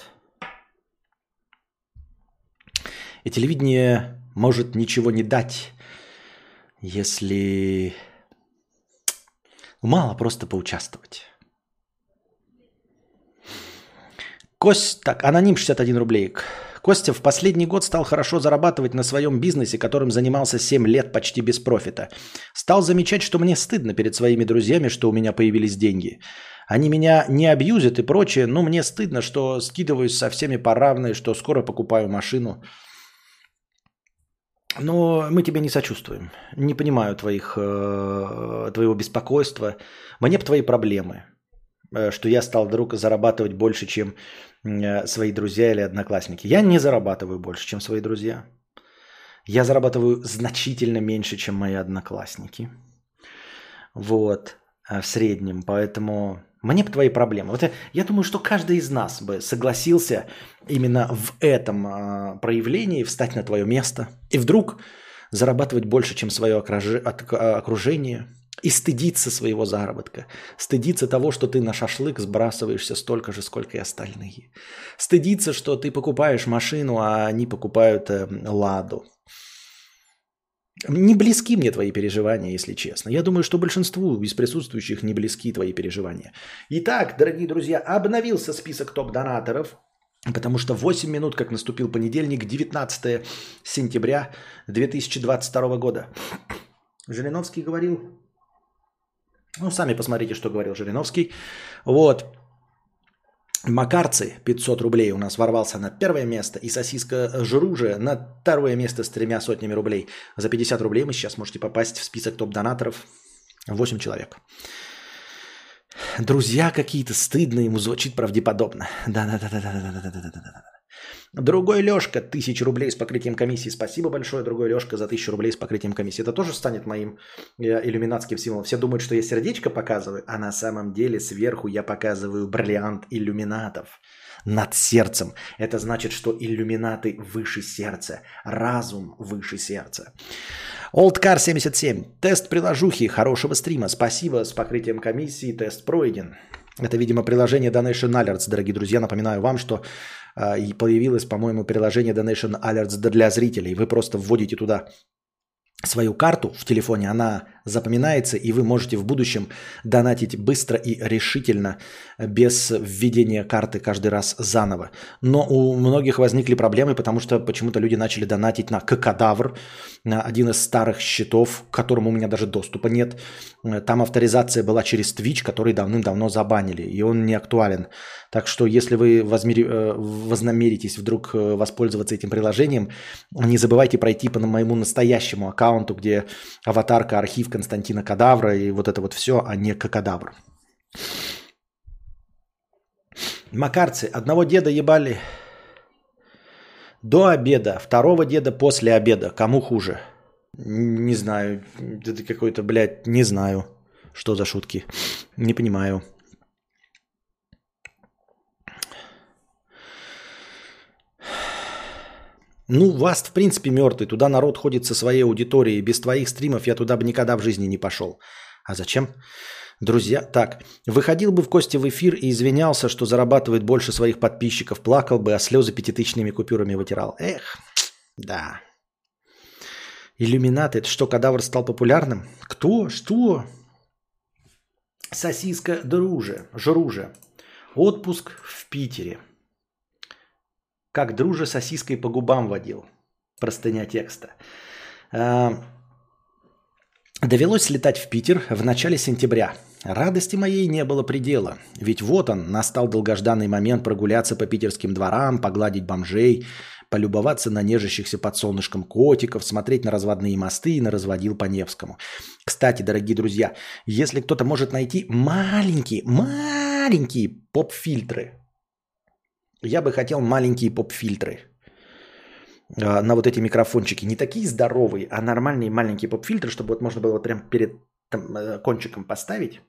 И телевидение может ничего не дать, если мало просто поучаствовать. Кость, так, аноним 61 рублей. Костя в последний год стал хорошо зарабатывать на своем бизнесе, которым занимался 7 лет почти без профита. Стал замечать, что мне стыдно перед своими друзьями, что у меня появились деньги. Они меня не абьюзят и прочее, но мне стыдно, что скидываюсь со всеми по что скоро покупаю машину. Но мы тебе не сочувствуем. Не понимаю твоих, э, твоего беспокойства. Мне бы твои проблемы. Э, что я стал вдруг зарабатывать больше, чем свои друзья или одноклассники. Я не зарабатываю больше, чем свои друзья. Я зарабатываю значительно меньше, чем мои одноклассники. Вот, в среднем. Поэтому мне бы твои проблемы. Вот я, я думаю, что каждый из нас бы согласился именно в этом э, проявлении встать на твое место и вдруг зарабатывать больше, чем свое окружение, и стыдиться своего заработка, стыдиться того, что ты на шашлык сбрасываешься столько же, сколько и остальные, стыдиться, что ты покупаешь машину, а они покупают э, ладу, не близки мне твои переживания, если честно. Я думаю, что большинству из присутствующих не близки твои переживания. Итак, дорогие друзья, обновился список топ-донаторов, потому что 8 минут, как наступил понедельник, 19 сентября 2022 года. Жириновский говорил... Ну, сами посмотрите, что говорил Жириновский. Вот. Макарцы 500 рублей у нас ворвался на первое место, и сосиска Жруже на второе место с тремя сотнями рублей. За 50 рублей мы сейчас можете попасть в список топ-донаторов. 8 человек. Друзья какие-то стыдно, ему звучит правдеподобно. Да-да-да-да-да-да-да-да-да. Другой Лешка, тысяча рублей с покрытием комиссии. Спасибо большое, другой Лешка, за тысячу рублей с покрытием комиссии. Это тоже станет моим э, иллюминатским символом. Все думают, что я сердечко показываю, а на самом деле сверху я показываю бриллиант иллюминатов над сердцем. Это значит, что иллюминаты выше сердца, разум выше сердца. Oldcar 77. Тест приложухи. Хорошего стрима. Спасибо с покрытием комиссии. Тест пройден. Это, видимо, приложение Donation Alerts, дорогие друзья. Напоминаю вам, что и появилось, по-моему, приложение Donation Alerts для зрителей. Вы просто вводите туда свою карту в телефоне, она запоминается, и вы можете в будущем донатить быстро и решительно, без введения карты каждый раз заново. Но у многих возникли проблемы, потому что почему-то люди начали донатить на Кокадавр, на один из старых счетов, к которому у меня даже доступа нет. Там авторизация была через Twitch, который давным-давно забанили, и он не актуален. Так что если вы возмери, э, вознамеритесь вдруг э, воспользоваться этим приложением, не забывайте пройти по моему настоящему аккаунту, где аватарка, архив Константина Кадавра и вот это вот все, а не Кокадавр. Макарцы, одного деда ебали до обеда, второго деда после обеда. Кому хуже? Не знаю. Это какой-то, блядь, не знаю. Что за шутки? Не понимаю. Ну, вас, в принципе, мертвый. Туда народ ходит со своей аудиторией. Без твоих стримов я туда бы никогда в жизни не пошел. А зачем? Друзья, так, выходил бы в Кости в эфир и извинялся, что зарабатывает больше своих подписчиков, плакал бы, а слезы пятитысячными купюрами вытирал. Эх, да. Иллюминаты, это что, кадавр стал популярным? Кто? Что? Сосиска друже, жруже. Отпуск в Питере. Как друже сосиской по губам водил. Простыня текста. А, довелось летать в Питер в начале сентября. Радости моей не было предела. Ведь вот он, настал долгожданный момент прогуляться по питерским дворам, погладить бомжей, полюбоваться на нежащихся под солнышком котиков, смотреть на разводные мосты и на разводил по Невскому. Кстати, дорогие друзья, если кто-то может найти маленькие, маленькие поп-фильтры я бы хотел маленькие поп-фильтры а, на вот эти микрофончики. Не такие здоровые, а нормальные маленькие поп-фильтры, чтобы вот можно было прям перед там, э, кончиком поставить.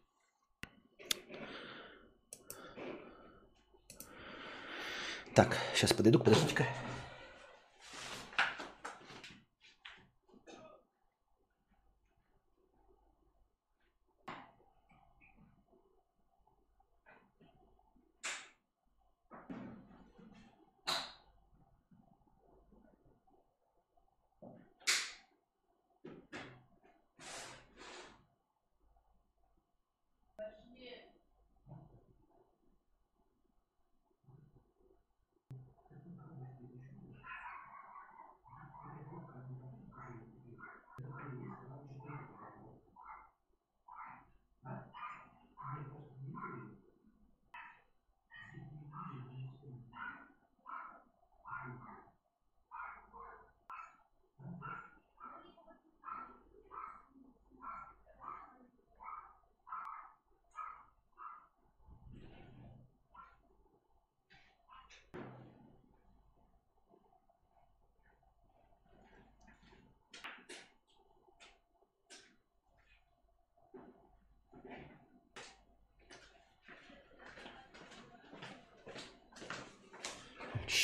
Так, сейчас подойду, подождите-ка.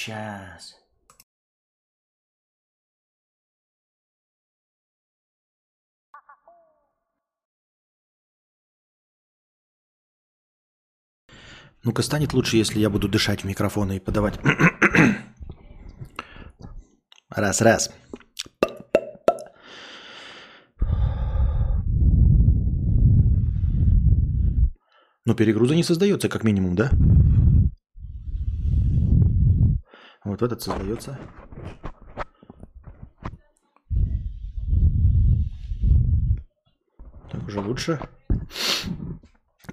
Сейчас. Ну-ка, станет лучше, если я буду дышать в микрофон и подавать. Раз, раз. Но перегруза не создается, как минимум, да? Вот этот создается. Так уже лучше.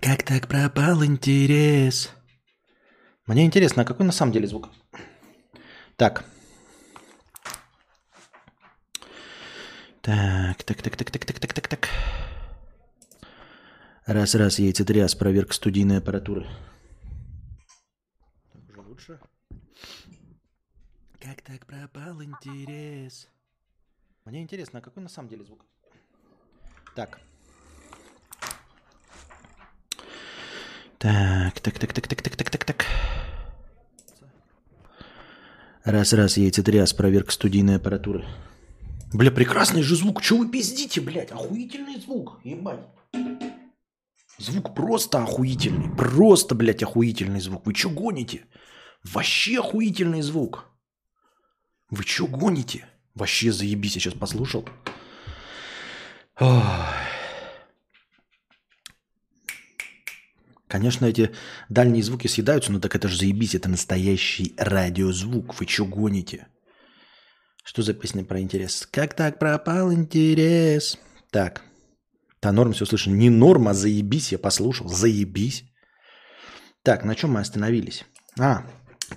Как так пропал интерес? Мне интересно, а какой на самом деле звук? Так. Так, так, так, так, так, так, так, так, так. Раз-раз, яйцетряс, проверка студийной аппаратуры. Так уже лучше? Как так пропал интерес? Мне интересно, а какой на самом деле звук? Так. Так, так, так, так, так, так, так, так, так. Раз-раз, яйцетряс, проверка студийной аппаратуры. Бля, прекрасный же звук. Чего вы пиздите, блядь? Охуительный звук, ебать. Звук просто охуительный. Просто, блядь, охуительный звук. Вы что гоните? Вообще охуительный звук. Вы что гоните? Вообще заебись, я сейчас послушал. Конечно, эти дальние звуки съедаются, но так это же заебись, это настоящий радиозвук. Вы что гоните? Что за песня про интерес? Как так пропал интерес? Так. Да, норм все слышно. Не норма, а заебись, я послушал. Заебись. Так, на чем мы остановились? А,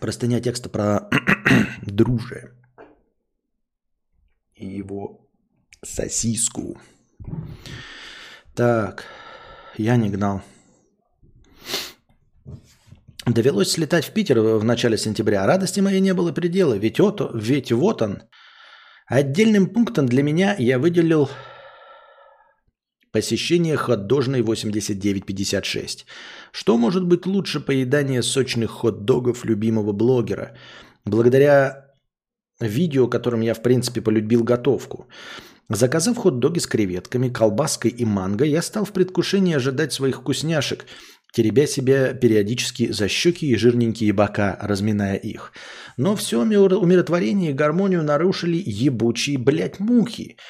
простыня текста про друже и его сосиску. Так, я не гнал. Довелось слетать в Питер в начале сентября. Радости моей не было предела, ведь вот, ведь вот он. Отдельным пунктом для меня я выделил Посещение хот-дожной 8956. Что может быть лучше поедания сочных хот-догов любимого блогера? Благодаря видео, которым я, в принципе, полюбил готовку. Заказав хот-доги с креветками, колбаской и манго, я стал в предвкушении ожидать своих вкусняшек, теребя себя периодически за щеки и жирненькие бока, разминая их. Но все умиротворение и гармонию нарушили ебучие, блядь, мухи –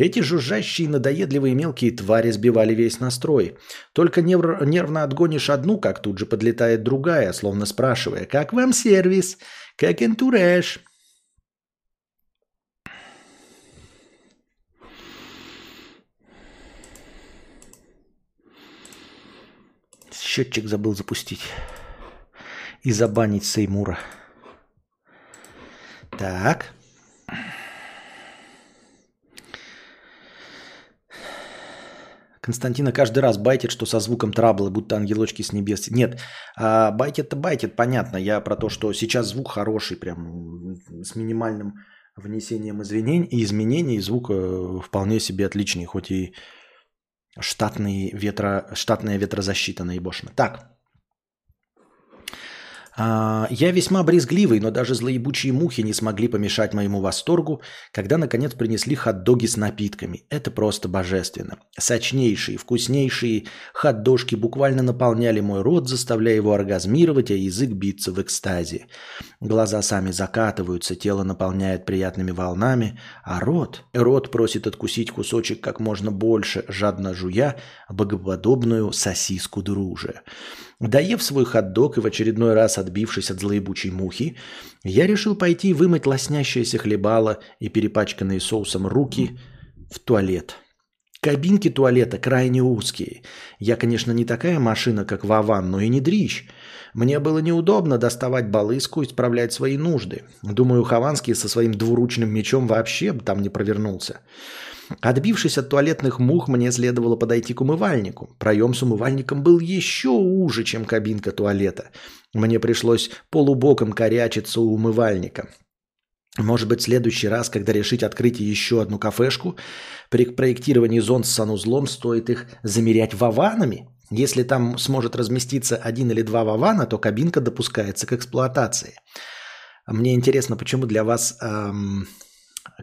эти жужжащие надоедливые мелкие твари сбивали весь настрой. Только нерв, нервно отгонишь одну, как тут же подлетает другая, словно спрашивая, «Как вам сервис? Как энтураж?» Счетчик забыл запустить. И забанить Сеймура. Так. Константина каждый раз байтит, что со звуком трабла, будто ангелочки с небес. Нет, а байтит-то байтит, понятно. Я про то, что сейчас звук хороший, прям с минимальным внесением извинений и изменений. Звук э, вполне себе отличный, хоть и штатный ветро, штатная ветрозащита наебошена. Так, я весьма брезгливый, но даже злоебучие мухи не смогли помешать моему восторгу, когда наконец принесли хот-доги с напитками. Это просто божественно. Сочнейшие, вкуснейшие хот-дожки буквально наполняли мой рот, заставляя его оргазмировать, а язык биться в экстазе. Глаза сами закатываются, тело наполняет приятными волнами, а рот... Рот просит откусить кусочек как можно больше, жадно жуя богоподобную сосиску друже. Доев свой хот-дог и в очередной раз отбившись от злоебучей мухи, я решил пойти вымыть лоснящееся хлебало и перепачканные соусом руки в туалет. Кабинки туалета крайне узкие. Я, конечно, не такая машина, как Вован, но и не дрищ. Мне было неудобно доставать балыску и справлять свои нужды. Думаю, Хованский со своим двуручным мечом вообще там не провернулся. Отбившись от туалетных мух, мне следовало подойти к умывальнику. Проем с умывальником был еще уже, чем кабинка туалета. Мне пришлось полубоком корячиться у умывальника. Может быть, в следующий раз, когда решить открыть еще одну кафешку, при проектировании зон с санузлом стоит их замерять ваванами? Если там сможет разместиться один или два вавана, то кабинка допускается к эксплуатации. Мне интересно, почему для вас эм,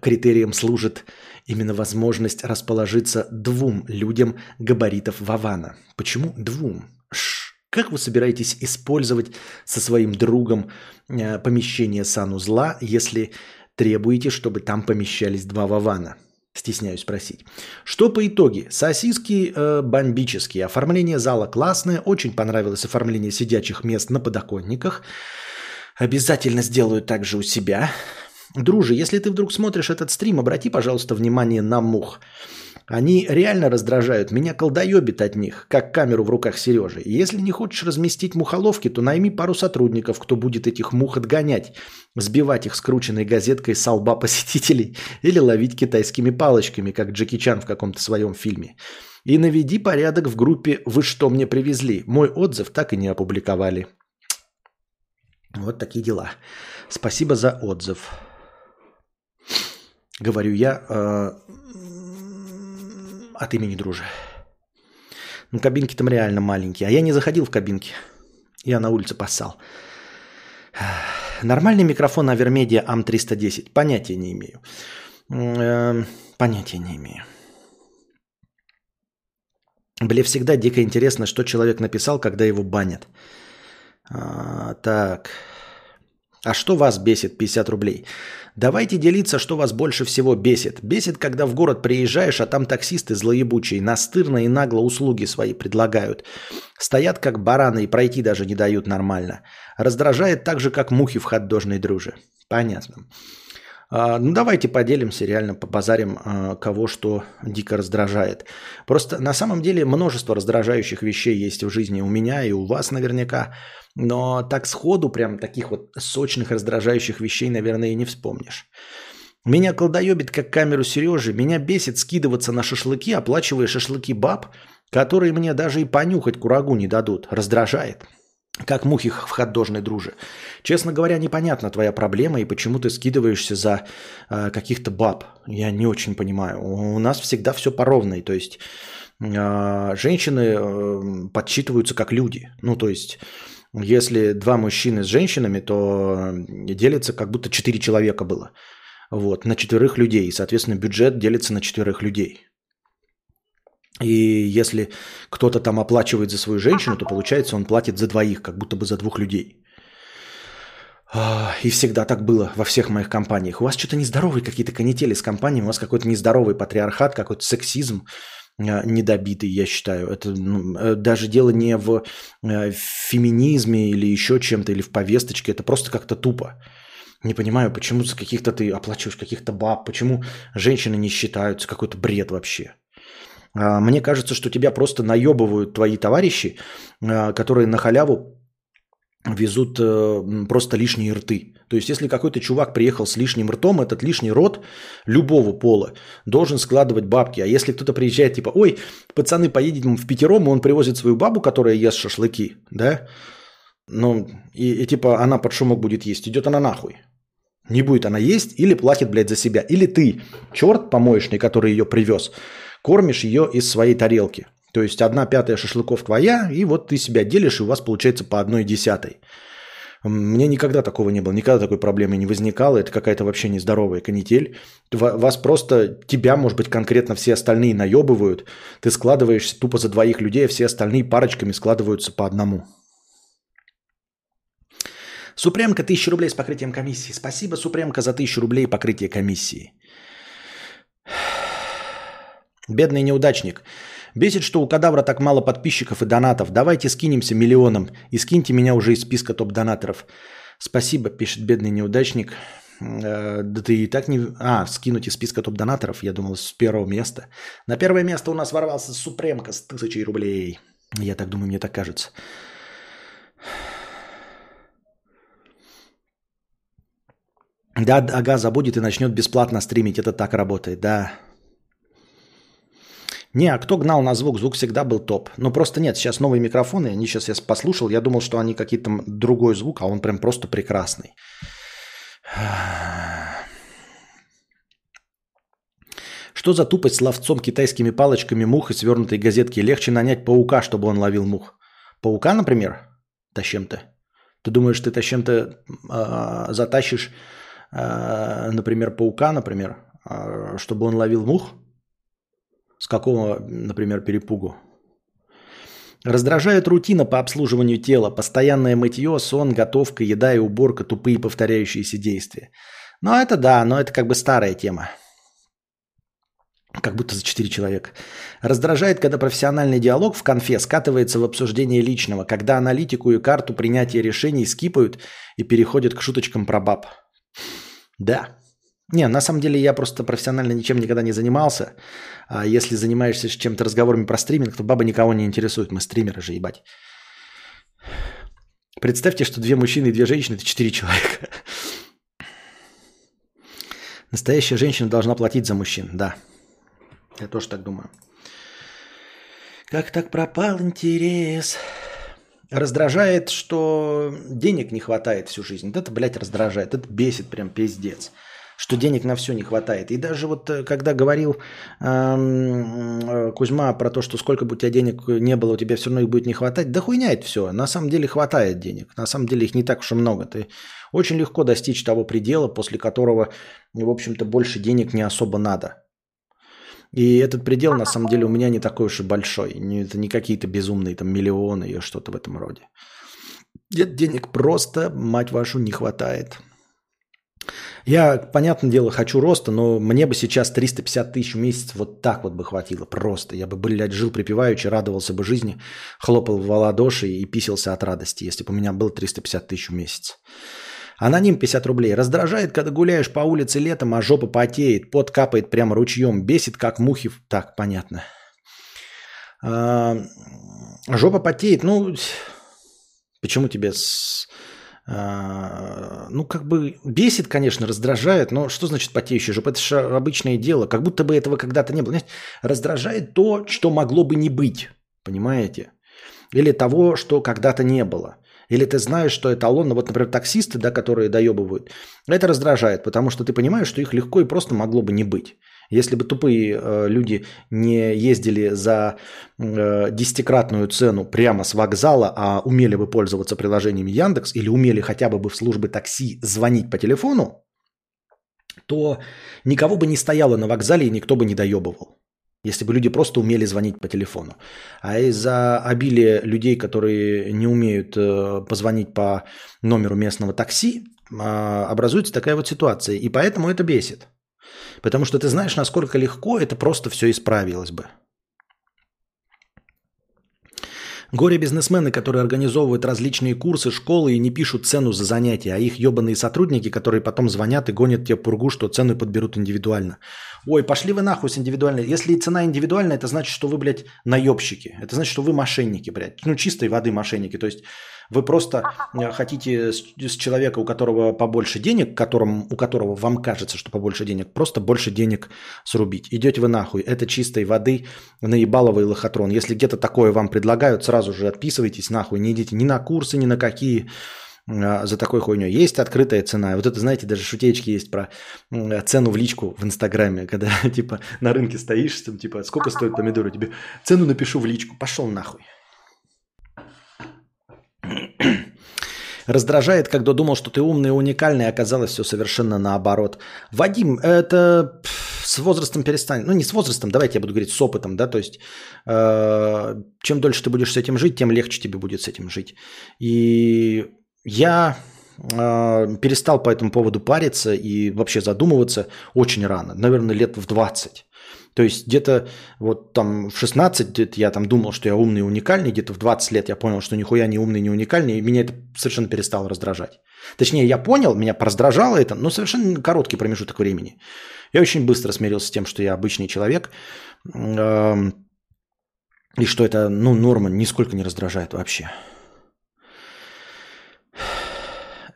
критерием служит именно возможность расположиться двум людям габаритов Вавана. Почему двум? Ш как вы собираетесь использовать со своим другом э, помещение санузла, если требуете, чтобы там помещались два Вавана? Стесняюсь спросить. Что по итоге? Сосиски э, бомбические. Оформление зала классное. Очень понравилось оформление сидячих мест на подоконниках. Обязательно сделаю так же у себя. Друже, если ты вдруг смотришь этот стрим, обрати, пожалуйста, внимание на мух. Они реально раздражают. Меня колдоебит от них, как камеру в руках Сережи. если не хочешь разместить мухоловки, то найми пару сотрудников, кто будет этих мух отгонять, сбивать их скрученной газеткой с лба посетителей или ловить китайскими палочками, как Джеки Чан в каком-то своем фильме. И наведи порядок в группе «Вы что мне привезли?». Мой отзыв так и не опубликовали. Вот такие дела. Спасибо за отзыв. Говорю я э, от имени дружи. Ну, кабинки там реально маленькие. А я не заходил в кабинки. Я на улице поссал. Нормальный микрофон Авермедиа АМ310. Понятия не имею. Э, понятия не имею. Мне всегда дико интересно, что человек написал, когда его банят. А, так. А что вас бесит 50 рублей? Давайте делиться, что вас больше всего бесит. Бесит, когда в город приезжаешь, а там таксисты злоебучие, настырно и нагло услуги свои предлагают. Стоят как бараны и пройти даже не дают нормально. Раздражает так же, как мухи в хот-дожной друже. Понятно. А, ну, давайте поделимся, реально побазарим, а, кого что дико раздражает. Просто на самом деле множество раздражающих вещей есть в жизни у меня и у вас наверняка. Но так сходу прям таких вот сочных раздражающих вещей, наверное, и не вспомнишь. Меня колдоебит, как камеру Сережи. Меня бесит скидываться на шашлыки, оплачивая шашлыки баб, которые мне даже и понюхать курагу не дадут. Раздражает. Как мухи в хот-дожной друже. Честно говоря, непонятна твоя проблема и почему ты скидываешься за э, каких-то баб. Я не очень понимаю. У нас всегда все по ровной. То есть э, женщины э, подсчитываются как люди. Ну, то есть, если два мужчины с женщинами, то делится как будто четыре человека было. Вот, на четверых людей. И, соответственно, бюджет делится на четверых людей. И если кто-то там оплачивает за свою женщину, то получается он платит за двоих, как будто бы за двух людей. А, и всегда так было во всех моих компаниях. У вас что-то нездоровые какие-то канители с компаниями, у вас какой-то нездоровый патриархат, какой-то сексизм а, недобитый, я считаю. Это ну, э, даже дело не в э, феминизме или еще чем-то, или в повесточке. Это просто как-то тупо. Не понимаю, почему за каких-то ты оплачиваешь каких-то баб, почему женщины не считаются, какой-то бред вообще. А, мне кажется, что тебя просто наебывают твои товарищи, а, которые на халяву везут э, просто лишние рты. То есть, если какой-то чувак приехал с лишним ртом, этот лишний рот любого пола должен складывать бабки. А если кто-то приезжает, типа, ой, пацаны, поедем в пятером, и он привозит свою бабу, которая ест шашлыки, да, ну, и, и типа она под шумок будет есть, идет она нахуй. Не будет она есть или платит, блядь, за себя. Или ты, черт помоечный, который ее привез, кормишь ее из своей тарелки. То есть одна пятая шашлыков твоя, и вот ты себя делишь, и у вас получается по одной десятой. Мне никогда такого не было, никогда такой проблемы не возникало. Это какая-то вообще нездоровая канитель. Вас просто, тебя, может быть, конкретно все остальные наебывают. Ты складываешься тупо за двоих людей, а все остальные парочками складываются по одному. Супремка, 1000 рублей с покрытием комиссии. Спасибо, Супремка, за 1000 рублей покрытие комиссии. Бедный неудачник. Бесит, что у кадавра так мало подписчиков и донатов. Давайте скинемся миллионом и скиньте меня уже из списка топ-донаторов. Спасибо, пишет бедный неудачник. Э, да ты и так не... А, скинуть из списка топ-донаторов, я думал, с первого места. На первое место у нас ворвался Супремка с тысячей рублей. Я так думаю, мне так кажется. Да, ага, забудет и начнет бесплатно стримить. Это так работает, да. Не, а кто гнал на звук? Звук всегда был топ. Но просто нет, сейчас новые микрофоны, они сейчас я послушал, я думал, что они какие-то другой звук, а он прям просто прекрасный. Что за тупость с ловцом китайскими палочками мух и свернутой газетки? Легче нанять паука, чтобы он ловил мух. Паука, например? Да чем-то. Ты думаешь, ты чем-то э, затащишь, э, например, паука, например, э, чтобы он ловил мух? С какого, например, перепугу? Раздражает рутина по обслуживанию тела, постоянное мытье, сон, готовка, еда и уборка, тупые повторяющиеся действия. Ну, это да, но это как бы старая тема. Как будто за четыре человека. Раздражает, когда профессиональный диалог в конфе скатывается в обсуждение личного, когда аналитику и карту принятия решений скипают и переходят к шуточкам про баб. Да. Не, на самом деле я просто профессионально ничем никогда не занимался. А если занимаешься чем-то разговорами про стриминг, то баба никого не интересует. Мы стримеры же, ебать. Представьте, что две мужчины и две женщины – это четыре человека. Настоящая женщина должна платить за мужчин, да. Я тоже так думаю. Как так пропал интерес? Раздражает, что денег не хватает всю жизнь. это, блядь, раздражает. Это бесит прям пиздец что денег на все не хватает. И даже вот э, когда говорил э, Кузьма про то, что сколько бы у тебя денег не было, у тебя все равно их будет не хватать, да хуйня это все. На самом деле хватает денег. На самом деле их не так уж и много. Ты очень легко достичь того предела, после которого, в общем-то, больше денег не особо надо. И этот предел, на самом деле, у меня не такой уж и большой. Это не какие-то безумные там миллионы или что-то в этом роде. Нет денег просто, мать вашу, не хватает. Я, понятное дело, хочу роста, но мне бы сейчас 350 тысяч в месяц вот так вот бы хватило просто. Я бы, блядь, жил припеваючи, радовался бы жизни, хлопал в ладоши и писался от радости, если бы у меня было 350 тысяч в месяц. Аноним 50 рублей. Раздражает, когда гуляешь по улице летом, а жопа потеет, пот капает прямо ручьем, бесит, как мухи. Так, понятно. А, жопа потеет, ну, почему тебе с ну, как бы бесит, конечно, раздражает, но что значит потеющая жопа? Это же обычное дело, как будто бы этого когда-то не было. Знаете, раздражает то, что могло бы не быть, понимаете? Или того, что когда-то не было. Или ты знаешь, что эталон, ну вот, например, таксисты, да, которые доебывают, это раздражает, потому что ты понимаешь, что их легко и просто могло бы не быть. Если бы тупые э, люди не ездили за э, десятикратную цену прямо с вокзала, а умели бы пользоваться приложением Яндекс или умели хотя бы в службы такси звонить по телефону, то никого бы не стояло на вокзале и никто бы не доебывал. Если бы люди просто умели звонить по телефону. А из-за обилия людей, которые не умеют э, позвонить по номеру местного такси, образуется такая вот ситуация. И поэтому это бесит. Потому что ты знаешь, насколько легко это просто все исправилось бы. Горе-бизнесмены, которые организовывают различные курсы, школы и не пишут цену за занятия, а их ебаные сотрудники, которые потом звонят и гонят тебе пургу, что цены подберут индивидуально. Ой, пошли вы нахуй с индивидуальной. Если цена индивидуальная, это значит, что вы, блядь, наебщики. Это значит, что вы мошенники, блядь. Ну, чистой воды мошенники. То есть вы просто э, хотите с, с человека, у которого побольше денег, которым, у которого вам кажется, что побольше денег, просто больше денег срубить. Идете вы нахуй. Это чистой воды наебаловый лохотрон. Если где-то такое вам предлагают, сразу же отписывайтесь нахуй. Не идите ни на курсы, ни на какие э, за такой хуйню. Есть открытая цена. Вот это, знаете, даже шутечки есть про цену в личку в Инстаграме, когда типа на рынке стоишь, там, типа, сколько стоит помидоры тебе? Цену напишу в личку. Пошел нахуй. Раздражает, когда думал, что ты умный и уникальный, а оказалось все совершенно наоборот. Вадим, это с возрастом перестанет. Ну, не с возрастом, давайте я буду говорить с опытом, да, то есть э, чем дольше ты будешь с этим жить, тем легче тебе будет с этим жить. И я э, перестал по этому поводу париться и вообще задумываться очень рано, наверное, лет в 20. То есть где-то вот там в 16 я там думал, что я умный и уникальный, где-то в 20 лет я понял, что нихуя не умный, не уникальный, и меня это совершенно перестало раздражать. Точнее, я понял, меня раздражало это, но совершенно короткий промежуток времени. Я очень быстро смирился с тем, что я обычный человек, эм, и что это, ну, норма нисколько не раздражает вообще.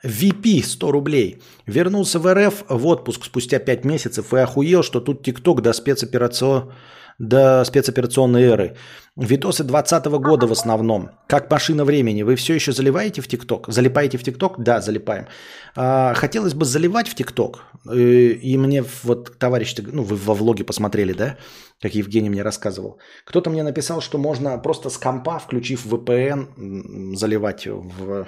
VP 100 рублей. Вернулся в РФ в отпуск спустя 5 месяцев и охуел, что тут ТикТок до, спецоперацион... до спецоперационной эры. Видосы 2020 года в основном. Как машина времени. Вы все еще заливаете в ТикТок? Залипаете в ТикТок? Да, залипаем. А, хотелось бы заливать в ТикТок. И, э, и мне вот товарищ, ну вы во влоге посмотрели, да? Как Евгений мне рассказывал. Кто-то мне написал, что можно просто с компа, включив VPN, заливать в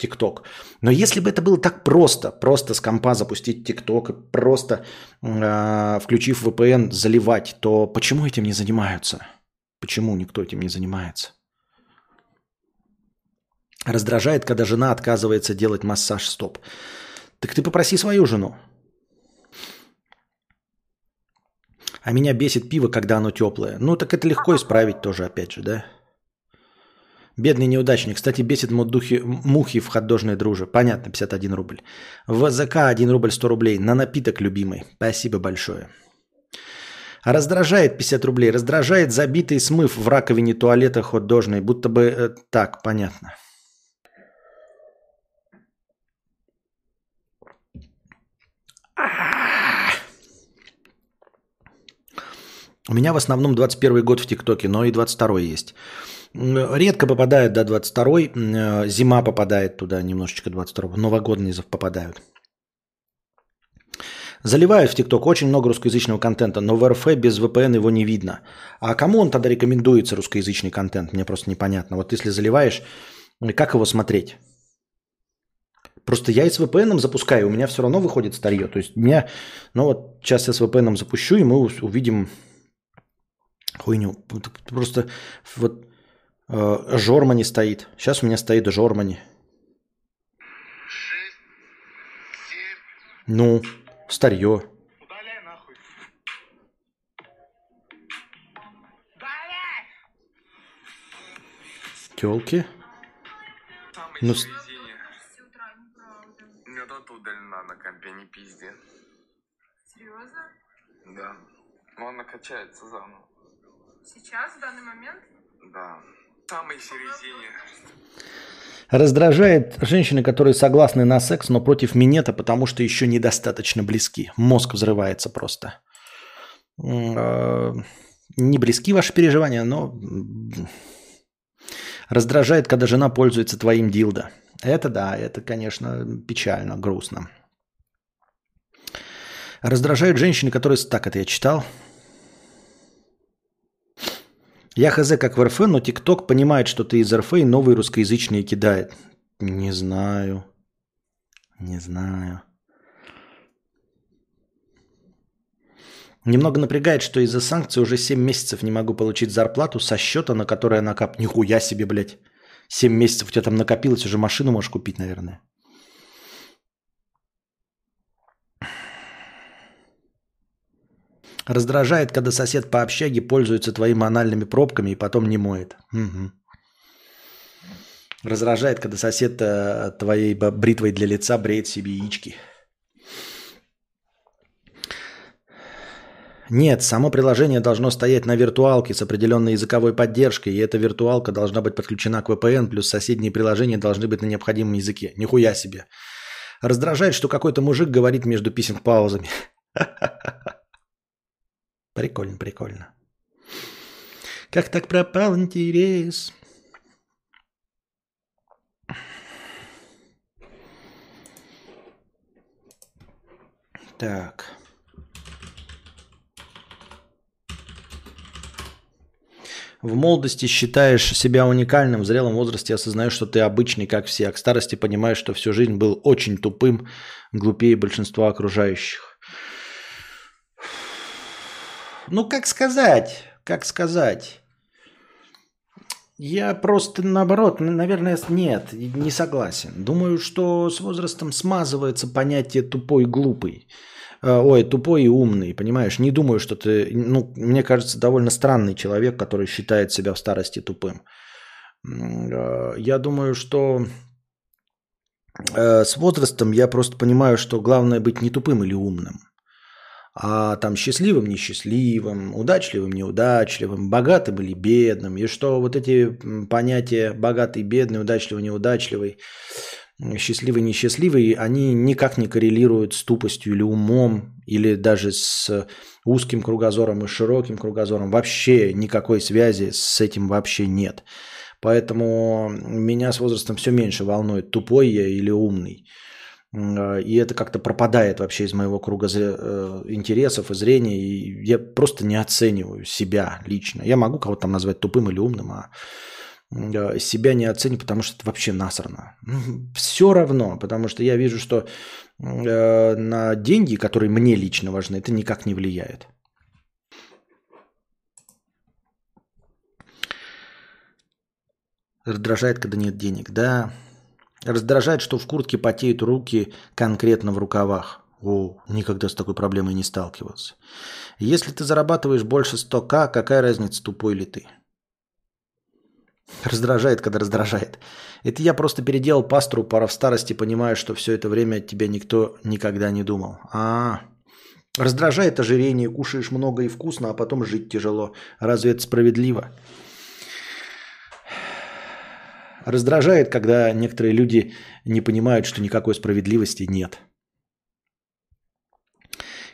ТикТок. Но если бы это было так просто, просто с компа запустить ТикТок, просто э, включив VPN заливать, то почему этим не занимаются? Почему никто этим не занимается? Раздражает, когда жена отказывается делать массаж стоп. Так ты попроси свою жену. А меня бесит пиво, когда оно теплое. Ну, так это легко исправить тоже, опять же, да? Бедный неудачник. Кстати, бесит мудухи, мухи в ходожной друже. Понятно, 51 рубль. В ЗК 1 рубль 100 рублей. На напиток любимый. Спасибо большое. Раздражает 50 рублей. Раздражает забитый смыв в раковине туалета ходожной. Будто бы... Э, так, понятно. У меня в основном 21 год в ТикТоке, но и 22 есть. Редко попадает до 22-й, э, зима попадает туда немножечко 22-го, новогодние попадают. Заливают в ТикТок очень много русскоязычного контента, но в РФ без VPN его не видно. А кому он тогда рекомендуется, русскоязычный контент? Мне просто непонятно. Вот если заливаешь, как его смотреть? Просто я и с VPN запускаю, у меня все равно выходит старье. То есть меня, ну вот сейчас я с VPN запущу, и мы увидим хуйню. Просто вот Э, Жормани стоит. Сейчас у меня стоит Жормани. Шесть, семь. Ну, старье. Удаляй нахуй. Удаляй! Телки. Ну, с... У меня удалена на компе, не пизде. Серьезно? Да. Но она качается заново. Сейчас, в данный момент? Да самой середине. Раздражает женщины, которые согласны на секс, но против минета, потому что еще недостаточно близки. Мозг взрывается просто. Э, не близки ваши переживания, но раздражает, когда жена пользуется твоим дилдо. Это да, это, конечно, печально, грустно. Раздражают женщины, которые... Так, это я читал. Я хз как в РФ, но ТикТок понимает, что ты из РФ и новые русскоязычные кидает. Не знаю. Не знаю. Немного напрягает, что из-за санкций уже 7 месяцев не могу получить зарплату со счета, на который я накап... Нихуя себе, блядь. 7 месяцев у тебя там накопилось, уже машину можешь купить, наверное. Раздражает, когда сосед по общаге пользуется твоими анальными пробками и потом не моет. Угу. Раздражает, когда сосед э, твоей бритвой для лица бреет себе яички. Нет, само приложение должно стоять на виртуалке с определенной языковой поддержкой, и эта виртуалка должна быть подключена к VPN, плюс соседние приложения должны быть на необходимом языке. Нихуя себе. Раздражает, что какой-то мужик говорит между писем паузами. Прикольно, прикольно. Как так пропал интерес? Так. В молодости считаешь себя уникальным, в зрелом возрасте осознаешь, что ты обычный, как все, а к старости понимаешь, что всю жизнь был очень тупым, глупее большинства окружающих. Ну, как сказать? Как сказать? Я просто наоборот, наверное, нет, не согласен. Думаю, что с возрастом смазывается понятие тупой глупый. Э, ой, тупой и умный, понимаешь? Не думаю, что ты, ну, мне кажется, довольно странный человек, который считает себя в старости тупым. Э, я думаю, что э, с возрастом я просто понимаю, что главное быть не тупым или умным а там счастливым, несчастливым, удачливым, неудачливым, богатым или бедным, и что вот эти понятия богатый, бедный, удачливый, неудачливый, счастливый, несчастливый, они никак не коррелируют с тупостью или умом, или даже с узким кругозором и широким кругозором. Вообще никакой связи с этим вообще нет. Поэтому меня с возрастом все меньше волнует, тупой я или умный. А, и это как-то пропадает вообще из моего круга э, интересов и зрения. И я просто не оцениваю себя лично. Я могу кого-то там назвать тупым или умным, а себя не оценит, потому что это вообще насрано. Все равно, потому что я вижу, что э, на деньги, которые мне лично важны, это никак не влияет. Раздражает, когда нет денег. Да, раздражает, что в куртке потеют руки конкретно в рукавах. О, никогда с такой проблемой не сталкивался. Если ты зарабатываешь больше 100к, какая разница, тупой ли ты? Раздражает, когда раздражает. Это я просто переделал пастру, пора в старости, понимаю, что все это время от тебя никто никогда не думал. А, раздражает ожирение, кушаешь много и вкусно, а потом жить тяжело. Разве это справедливо? Раздражает, когда некоторые люди не понимают, что никакой справедливости нет.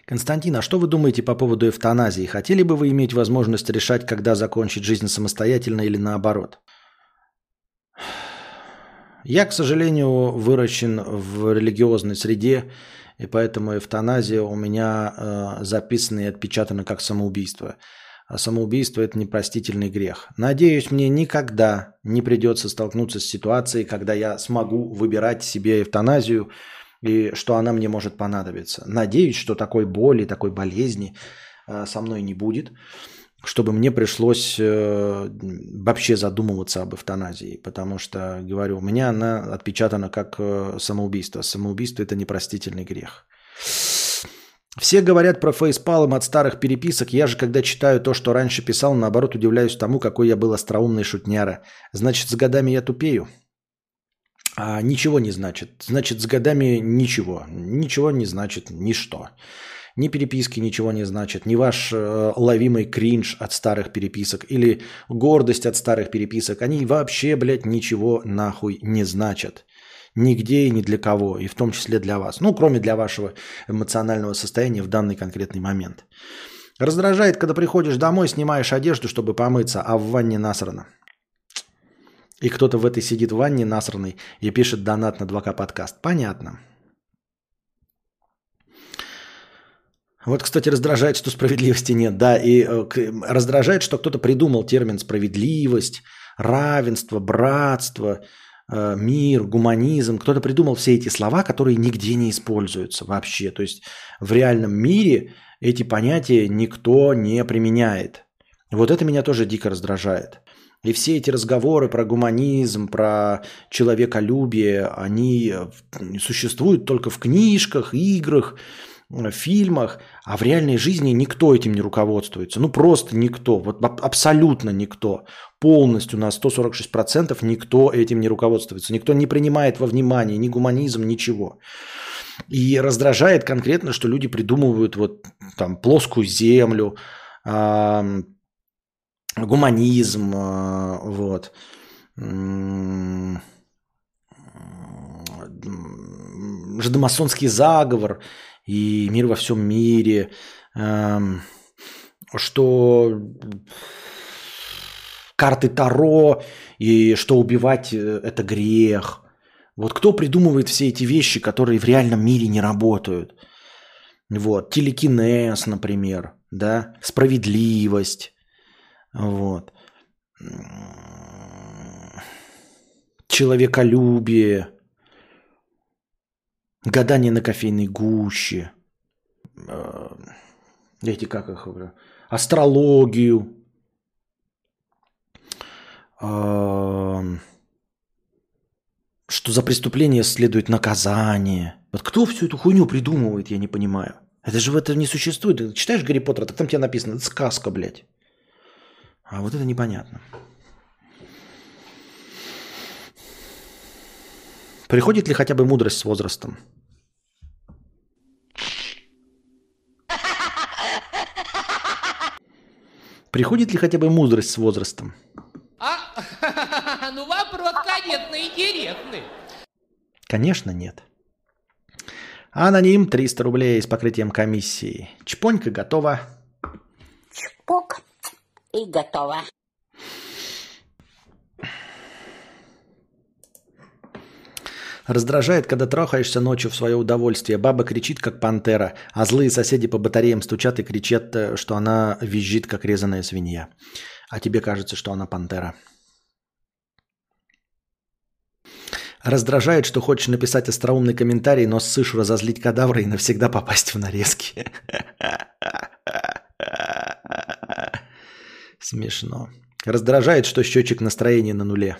Константин, а что вы думаете по поводу эвтаназии? Хотели бы вы иметь возможность решать, когда закончить жизнь самостоятельно или наоборот? Я, к сожалению, выращен в религиозной среде, и поэтому эвтаназия у меня э, записана и отпечатана как самоубийство. А самоубийство – это непростительный грех. Надеюсь, мне никогда не придется столкнуться с ситуацией, когда я смогу выбирать себе эвтаназию – и что она мне может понадобиться. Надеюсь, что такой боли, такой болезни э, со мной не будет, чтобы мне пришлось э, вообще задумываться об эвтаназии, потому что, говорю, у меня она отпечатана как э, самоубийство. Самоубийство – это непростительный грех. Все говорят про фейспалм от старых переписок. Я же, когда читаю то, что раньше писал, наоборот удивляюсь тому, какой я был остроумный шутняра. Значит, с годами я тупею? а, ничего не значит. Значит, с годами ничего. Ничего не значит ничто. Ни переписки ничего не значит, ни ваш э, ловимый кринж от старых переписок или гордость от старых переписок, они вообще, блядь, ничего нахуй не значат. Нигде и ни для кого, и в том числе для вас. Ну, кроме для вашего эмоционального состояния в данный конкретный момент. Раздражает, когда приходишь домой, снимаешь одежду, чтобы помыться, а в ванне насрано. И кто-то в этой сидит в ванне насранный и пишет донат на 2К подкаст. Понятно. Вот, кстати, раздражает, что справедливости нет. Да, и э, раздражает, что кто-то придумал термин справедливость, равенство, братство, мир, гуманизм. Кто-то придумал все эти слова, которые нигде не используются вообще. То есть в реальном мире эти понятия никто не применяет. Вот это меня тоже дико раздражает. И все эти разговоры про гуманизм, про человеколюбие, они э, существуют только в книжках, играх, э, фильмах, а в реальной жизни никто этим не руководствуется. Ну просто никто, вот абсолютно никто. Полностью на 146% никто этим не руководствуется. Никто не принимает во внимание ни гуманизм, ничего. И раздражает конкретно, что люди придумывают вот там плоскую землю, гуманизм, э, вот, жидомасонский заговор и мир во всем мире, эм, что карты Таро и что убивать э, это грех. Вот кто придумывает все эти вещи, которые в реальном мире не работают? Вот, телекинез, например, да, справедливость, вот. Человеколюбие. Гадание на кофейной гуще. Э, эти как их? Астрологию. Э, что за преступление следует наказание. Вот кто всю эту хуйню придумывает, я не понимаю. Это же в этом не существует. Ты читаешь Гарри Поттера, так там тебе написано, это сказка, блядь. А вот это непонятно. Приходит ли хотя бы мудрость с возрастом? Приходит ли хотя бы мудрость с возрастом? А, ну вопрос, конечно, интересный. Конечно, нет. Аноним 300 рублей с покрытием комиссии. Чпонька готова. Чпок и готово. Раздражает, когда трахаешься ночью в свое удовольствие. Баба кричит, как пантера, а злые соседи по батареям стучат и кричат, э, что она визжит, как резаная свинья. А тебе кажется, что она пантера. Раздражает, что хочешь написать остроумный комментарий, но ссышь разозлить кадавра и навсегда попасть в нарезки. Смешно. Раздражает, что счетчик настроения на нуле.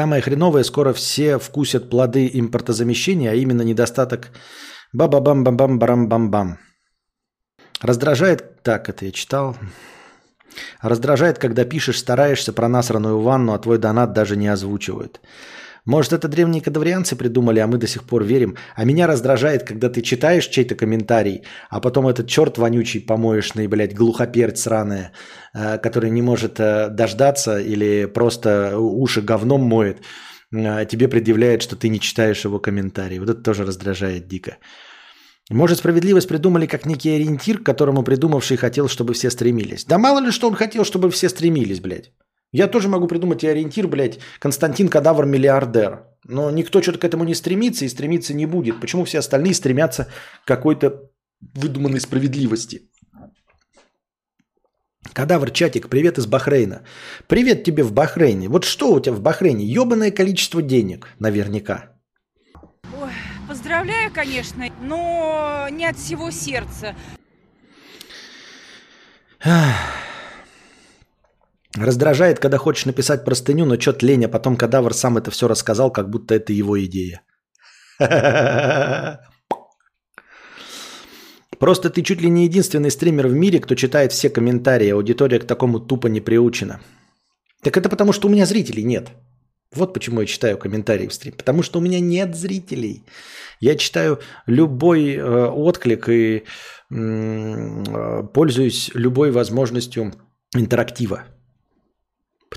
Самое хреновое, скоро все вкусят плоды импортозамещения, а именно недостаток ба-ба-бам-бам-бам-барам-бам-бам. Раздражает, так это я читал, раздражает, когда пишешь, стараешься про насраную ванну, а твой донат даже не озвучивают. Может, это древние кадаврианцы придумали, а мы до сих пор верим. А меня раздражает, когда ты читаешь чей-то комментарий, а потом этот черт вонючий, помоечный, блядь, глухоперц сраная, э, который не может э, дождаться или просто уши говном моет, э, тебе предъявляет, что ты не читаешь его комментарий. Вот это тоже раздражает дико. Может, справедливость придумали как некий ориентир, к которому придумавший хотел, чтобы все стремились. Да мало ли, что он хотел, чтобы все стремились, блядь. Я тоже могу придумать и ориентир, блядь, Константин Кадавр миллиардер. Но никто что-то к этому не стремится и стремиться не будет. Почему все остальные стремятся к какой-то выдуманной справедливости? Кадавр, чатик, привет из Бахрейна. Привет тебе в Бахрейне. Вот что у тебя в Бахрейне? Ебаное количество денег, наверняка. Ой, поздравляю, конечно, но не от всего сердца. Раздражает, когда хочешь написать простыню, но чё-то лень, а потом кадавр сам это все рассказал, как будто это его идея. Просто ты чуть ли не единственный стример в мире, кто читает все комментарии, аудитория к такому тупо не приучена. Так это потому, что у меня зрителей нет. Вот почему я читаю комментарии в стрим. Потому что у меня нет зрителей. Я читаю любой э, отклик и э, пользуюсь любой возможностью интерактива.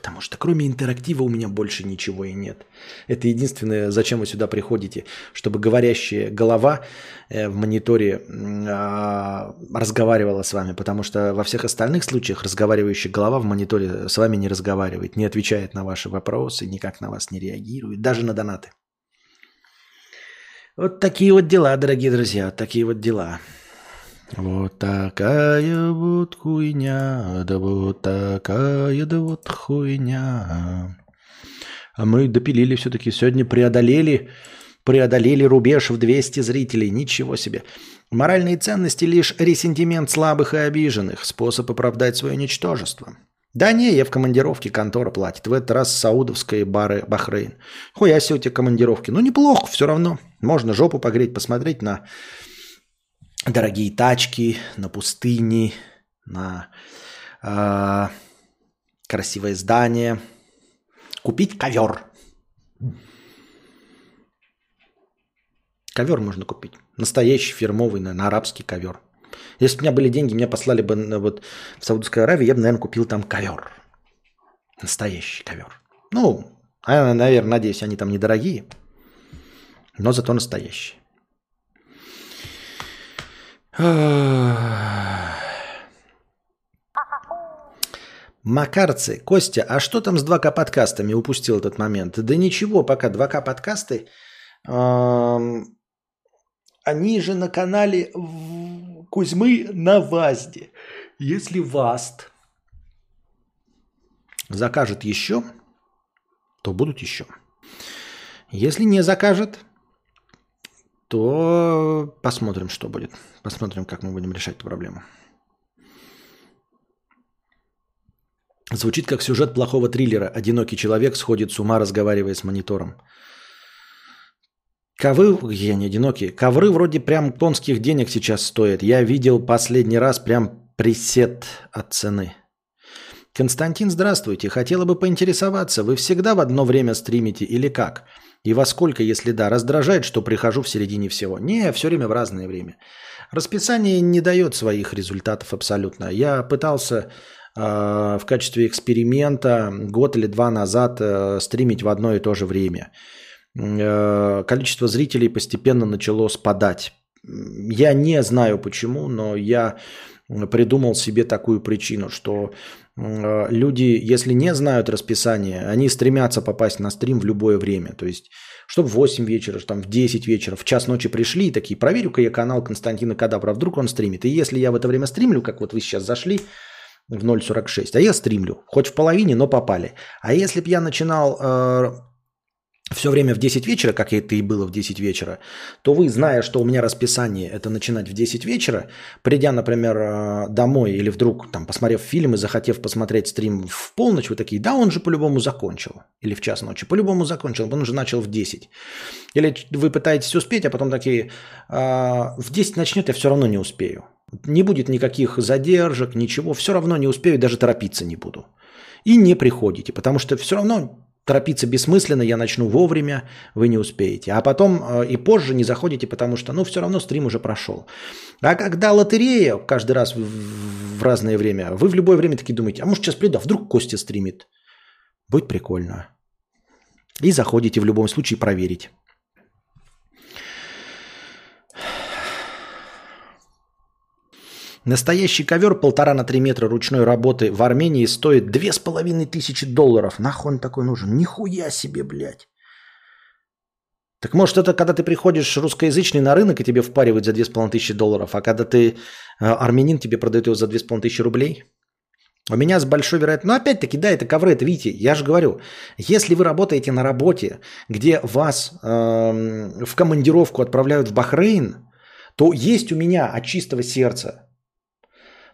Потому что кроме интерактива у меня больше ничего и нет. Это единственное, зачем вы сюда приходите, чтобы говорящая голова э, в мониторе а, разговаривала с вами. Потому что во всех остальных случаях разговаривающая голова в мониторе с вами не разговаривает, не отвечает на ваши вопросы, никак на вас не реагирует, даже на донаты. Вот такие вот дела, дорогие друзья, вот такие вот дела. Вот такая вот хуйня, да вот такая, да вот хуйня. А мы допилили все-таки, сегодня преодолели, преодолели рубеж в 200 зрителей, ничего себе. Моральные ценности лишь ресентимент слабых и обиженных, способ оправдать свое ничтожество. Да не, я в командировке, контора платит. В этот раз саудовская бары Бахрейн. Хуя себе у тебя командировки. Ну, неплохо, все равно. Можно жопу погреть, посмотреть на дорогие тачки, на пустыни, на э, красивое здание, купить ковер. Ковер можно купить. Настоящий фирмовый, на, арабский ковер. Если бы у меня были деньги, меня послали бы на, вот, в Саудовскую Аравию, я бы, наверное, купил там ковер. Настоящий ковер. Ну, а, наверное, надеюсь, они там недорогие, но зато настоящие. Макарцы, Костя, а что там с 2К подкастами? Упустил этот момент. Да ничего, пока 2К подкасты, они же на канале Кузьмы на ВАЗде. Если ВАЗд закажет еще, то будут еще. Если не закажет, то посмотрим, что будет. Посмотрим, как мы будем решать эту проблему. Звучит как сюжет плохого триллера. Одинокий человек сходит с ума, разговаривая с монитором. Ковы, я не одинокий, ковры вроде прям тонских денег сейчас стоят. Я видел последний раз прям пресет от цены. Константин, здравствуйте. Хотела бы поинтересоваться, вы всегда в одно время стримите или как? И во сколько, если да, раздражает, что прихожу в середине всего? Не, все время в разное время. Расписание не дает своих результатов абсолютно. Я пытался э, в качестве эксперимента год или два назад э, стримить в одно и то же время. Э, количество зрителей постепенно начало спадать. Я не знаю почему, но я придумал себе такую причину, что люди, если не знают расписание, они стремятся попасть на стрим в любое время. То есть, чтобы в 8 вечера, там, в 10 вечера, в час ночи пришли и такие, проверю-ка я канал Константина Кадавра, вдруг он стримит. И если я в это время стримлю, как вот вы сейчас зашли, в 0.46. А я стримлю. Хоть в половине, но попали. А если бы я начинал э, все время в 10 вечера, как это и было в 10 вечера, то вы, зная, что у меня расписание это начинать в 10 вечера, придя, например, э, домой или вдруг там посмотрев фильм и захотев посмотреть стрим в полночь, вы такие, да, он же по-любому закончил. Или в час ночи. По-любому закончил, он уже начал в 10. Или вы пытаетесь успеть, а потом такие, «А, в 10 начнет, я все равно не успею. Не будет никаких задержек, ничего, все равно не успею, даже торопиться не буду. И не приходите, потому что все равно торопиться бессмысленно, я начну вовремя, вы не успеете. А потом э, и позже не заходите, потому что, ну, все равно стрим уже прошел. А когда лотерея каждый раз в, разное время, вы в любое время такие думаете, а может сейчас приду, а вдруг Костя стримит. Будет прикольно. И заходите в любом случае проверить. Настоящий ковер полтора на три метра ручной работы в Армении стоит две с половиной тысячи долларов. Нахуй он такой нужен? Нихуя себе, блядь. Так может это когда ты приходишь русскоязычный на рынок и тебе впаривают за две с половиной тысячи долларов, а когда ты э, армянин, тебе продают его за две с половиной тысячи рублей? У меня с большой вероятностью... Но опять-таки, да, это ковры, это видите, я же говорю, если вы работаете на работе, где вас э, в командировку отправляют в Бахрейн, то есть у меня от чистого сердца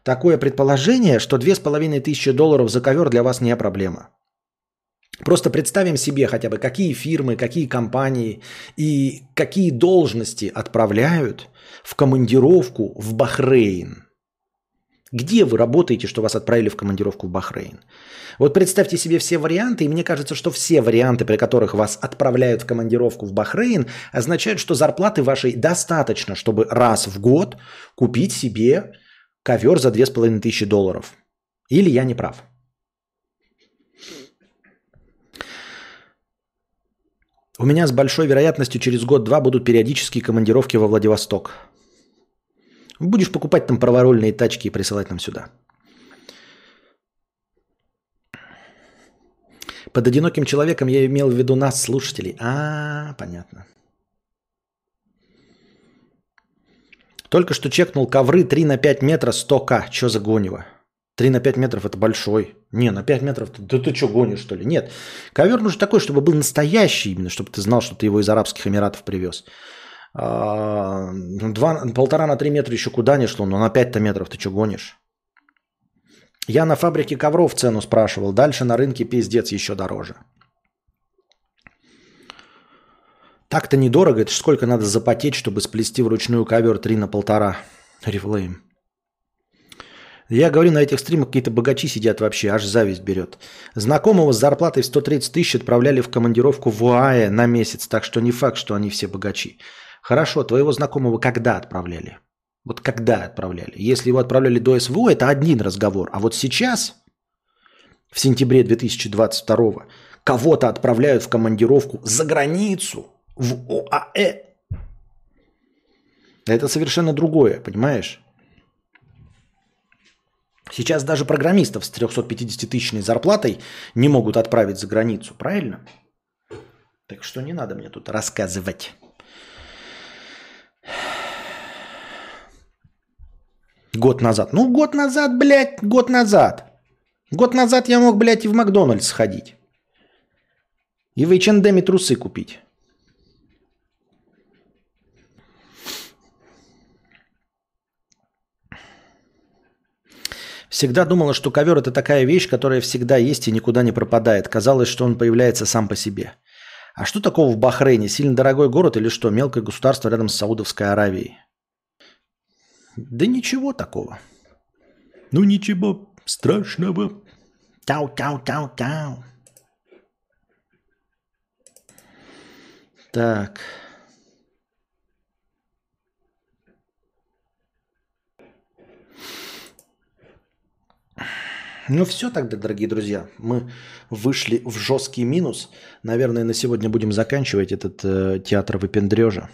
такое предположение, что 2500 долларов за ковер для вас не проблема. Просто представим себе хотя бы, какие фирмы, какие компании и какие должности отправляют в командировку в Бахрейн. Где вы работаете, что вас отправили в командировку в Бахрейн? Вот представьте себе все варианты, и мне кажется, что все варианты, при которых вас отправляют в командировку в Бахрейн, означают, что зарплаты вашей достаточно, чтобы раз в год купить себе ковер за 2500 долларов. Или я не прав? У меня с большой вероятностью через год-два будут периодические командировки во Владивосток. Будешь покупать там праворульные тачки и присылать нам сюда. Под одиноким человеком я имел в виду нас, слушателей. А, понятно. Только что чекнул ковры 3 на 5 метра 100к. Что за гонево? 3 на 5 метров это большой. Не, на 5 метров, да ты что гонишь что ли? Нет. Ковер нужен такой, чтобы был настоящий именно, чтобы ты знал, что ты его из Арабских Эмиратов привез. А, два, полтора на 3 метра еще куда не шло, но на 5 метров ты что гонишь? Я на фабрике ковров цену спрашивал, дальше на рынке пиздец еще дороже. Так-то недорого, это ж сколько надо запотеть, чтобы сплести вручную ковер 3 на полтора. Рифлейм. Я говорю, на этих стримах какие-то богачи сидят вообще, аж зависть берет. Знакомого с зарплатой в 130 тысяч отправляли в командировку в УАЭ на месяц, так что не факт, что они все богачи. Хорошо, твоего знакомого когда отправляли? Вот когда отправляли? Если его отправляли до СВО, это один разговор. А вот сейчас, в сентябре 2022, кого-то отправляют в командировку за границу – в ОАЭ. Это совершенно другое, понимаешь? Сейчас даже программистов с 350-тысячной зарплатой не могут отправить за границу, правильно? Так что не надо мне тут рассказывать. Год назад. Ну, год назад, блядь, год назад. Год назад я мог, блядь, и в Макдональдс сходить. И в H&M трусы купить. Всегда думала, что ковер это такая вещь, которая всегда есть и никуда не пропадает. Казалось, что он появляется сам по себе. А что такого в Бахрейне? Сильно дорогой город или что? Мелкое государство рядом с Саудовской Аравией? Да ничего такого. Ну ничего страшного. Тау-тау-тау-тау. Так. Ну все тогда, дорогие друзья. Мы вышли в жесткий минус. Наверное, на сегодня будем заканчивать этот э, театр выпендрежа.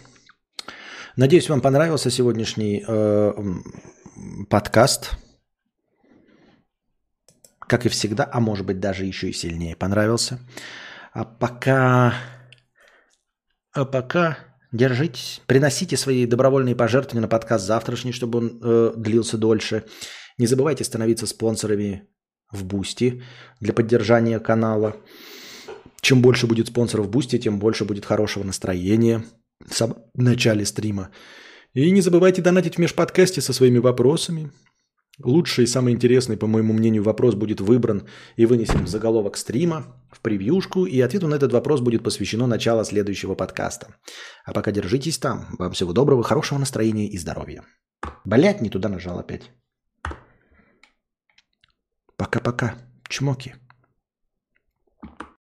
Надеюсь, вам понравился сегодняшний э, подкаст. Как и всегда, а может быть даже еще и сильнее понравился. А пока... А пока держитесь, приносите свои добровольные пожертвования на подкаст завтрашний, чтобы он э, длился дольше. Не забывайте становиться спонсорами в Boosty для поддержания канала. Чем больше будет спонсоров в Boosty, тем больше будет хорошего настроения в самом начале стрима. И не забывайте донатить в межподкасте со своими вопросами. Лучший и самый интересный, по моему мнению, вопрос будет выбран и вынесен в заголовок стрима, в превьюшку, и ответу на этот вопрос будет посвящено начало следующего подкаста. А пока держитесь там. Вам всего доброго, хорошего настроения и здоровья. Блять, не туда нажал опять. Пока-пока. Чмоки.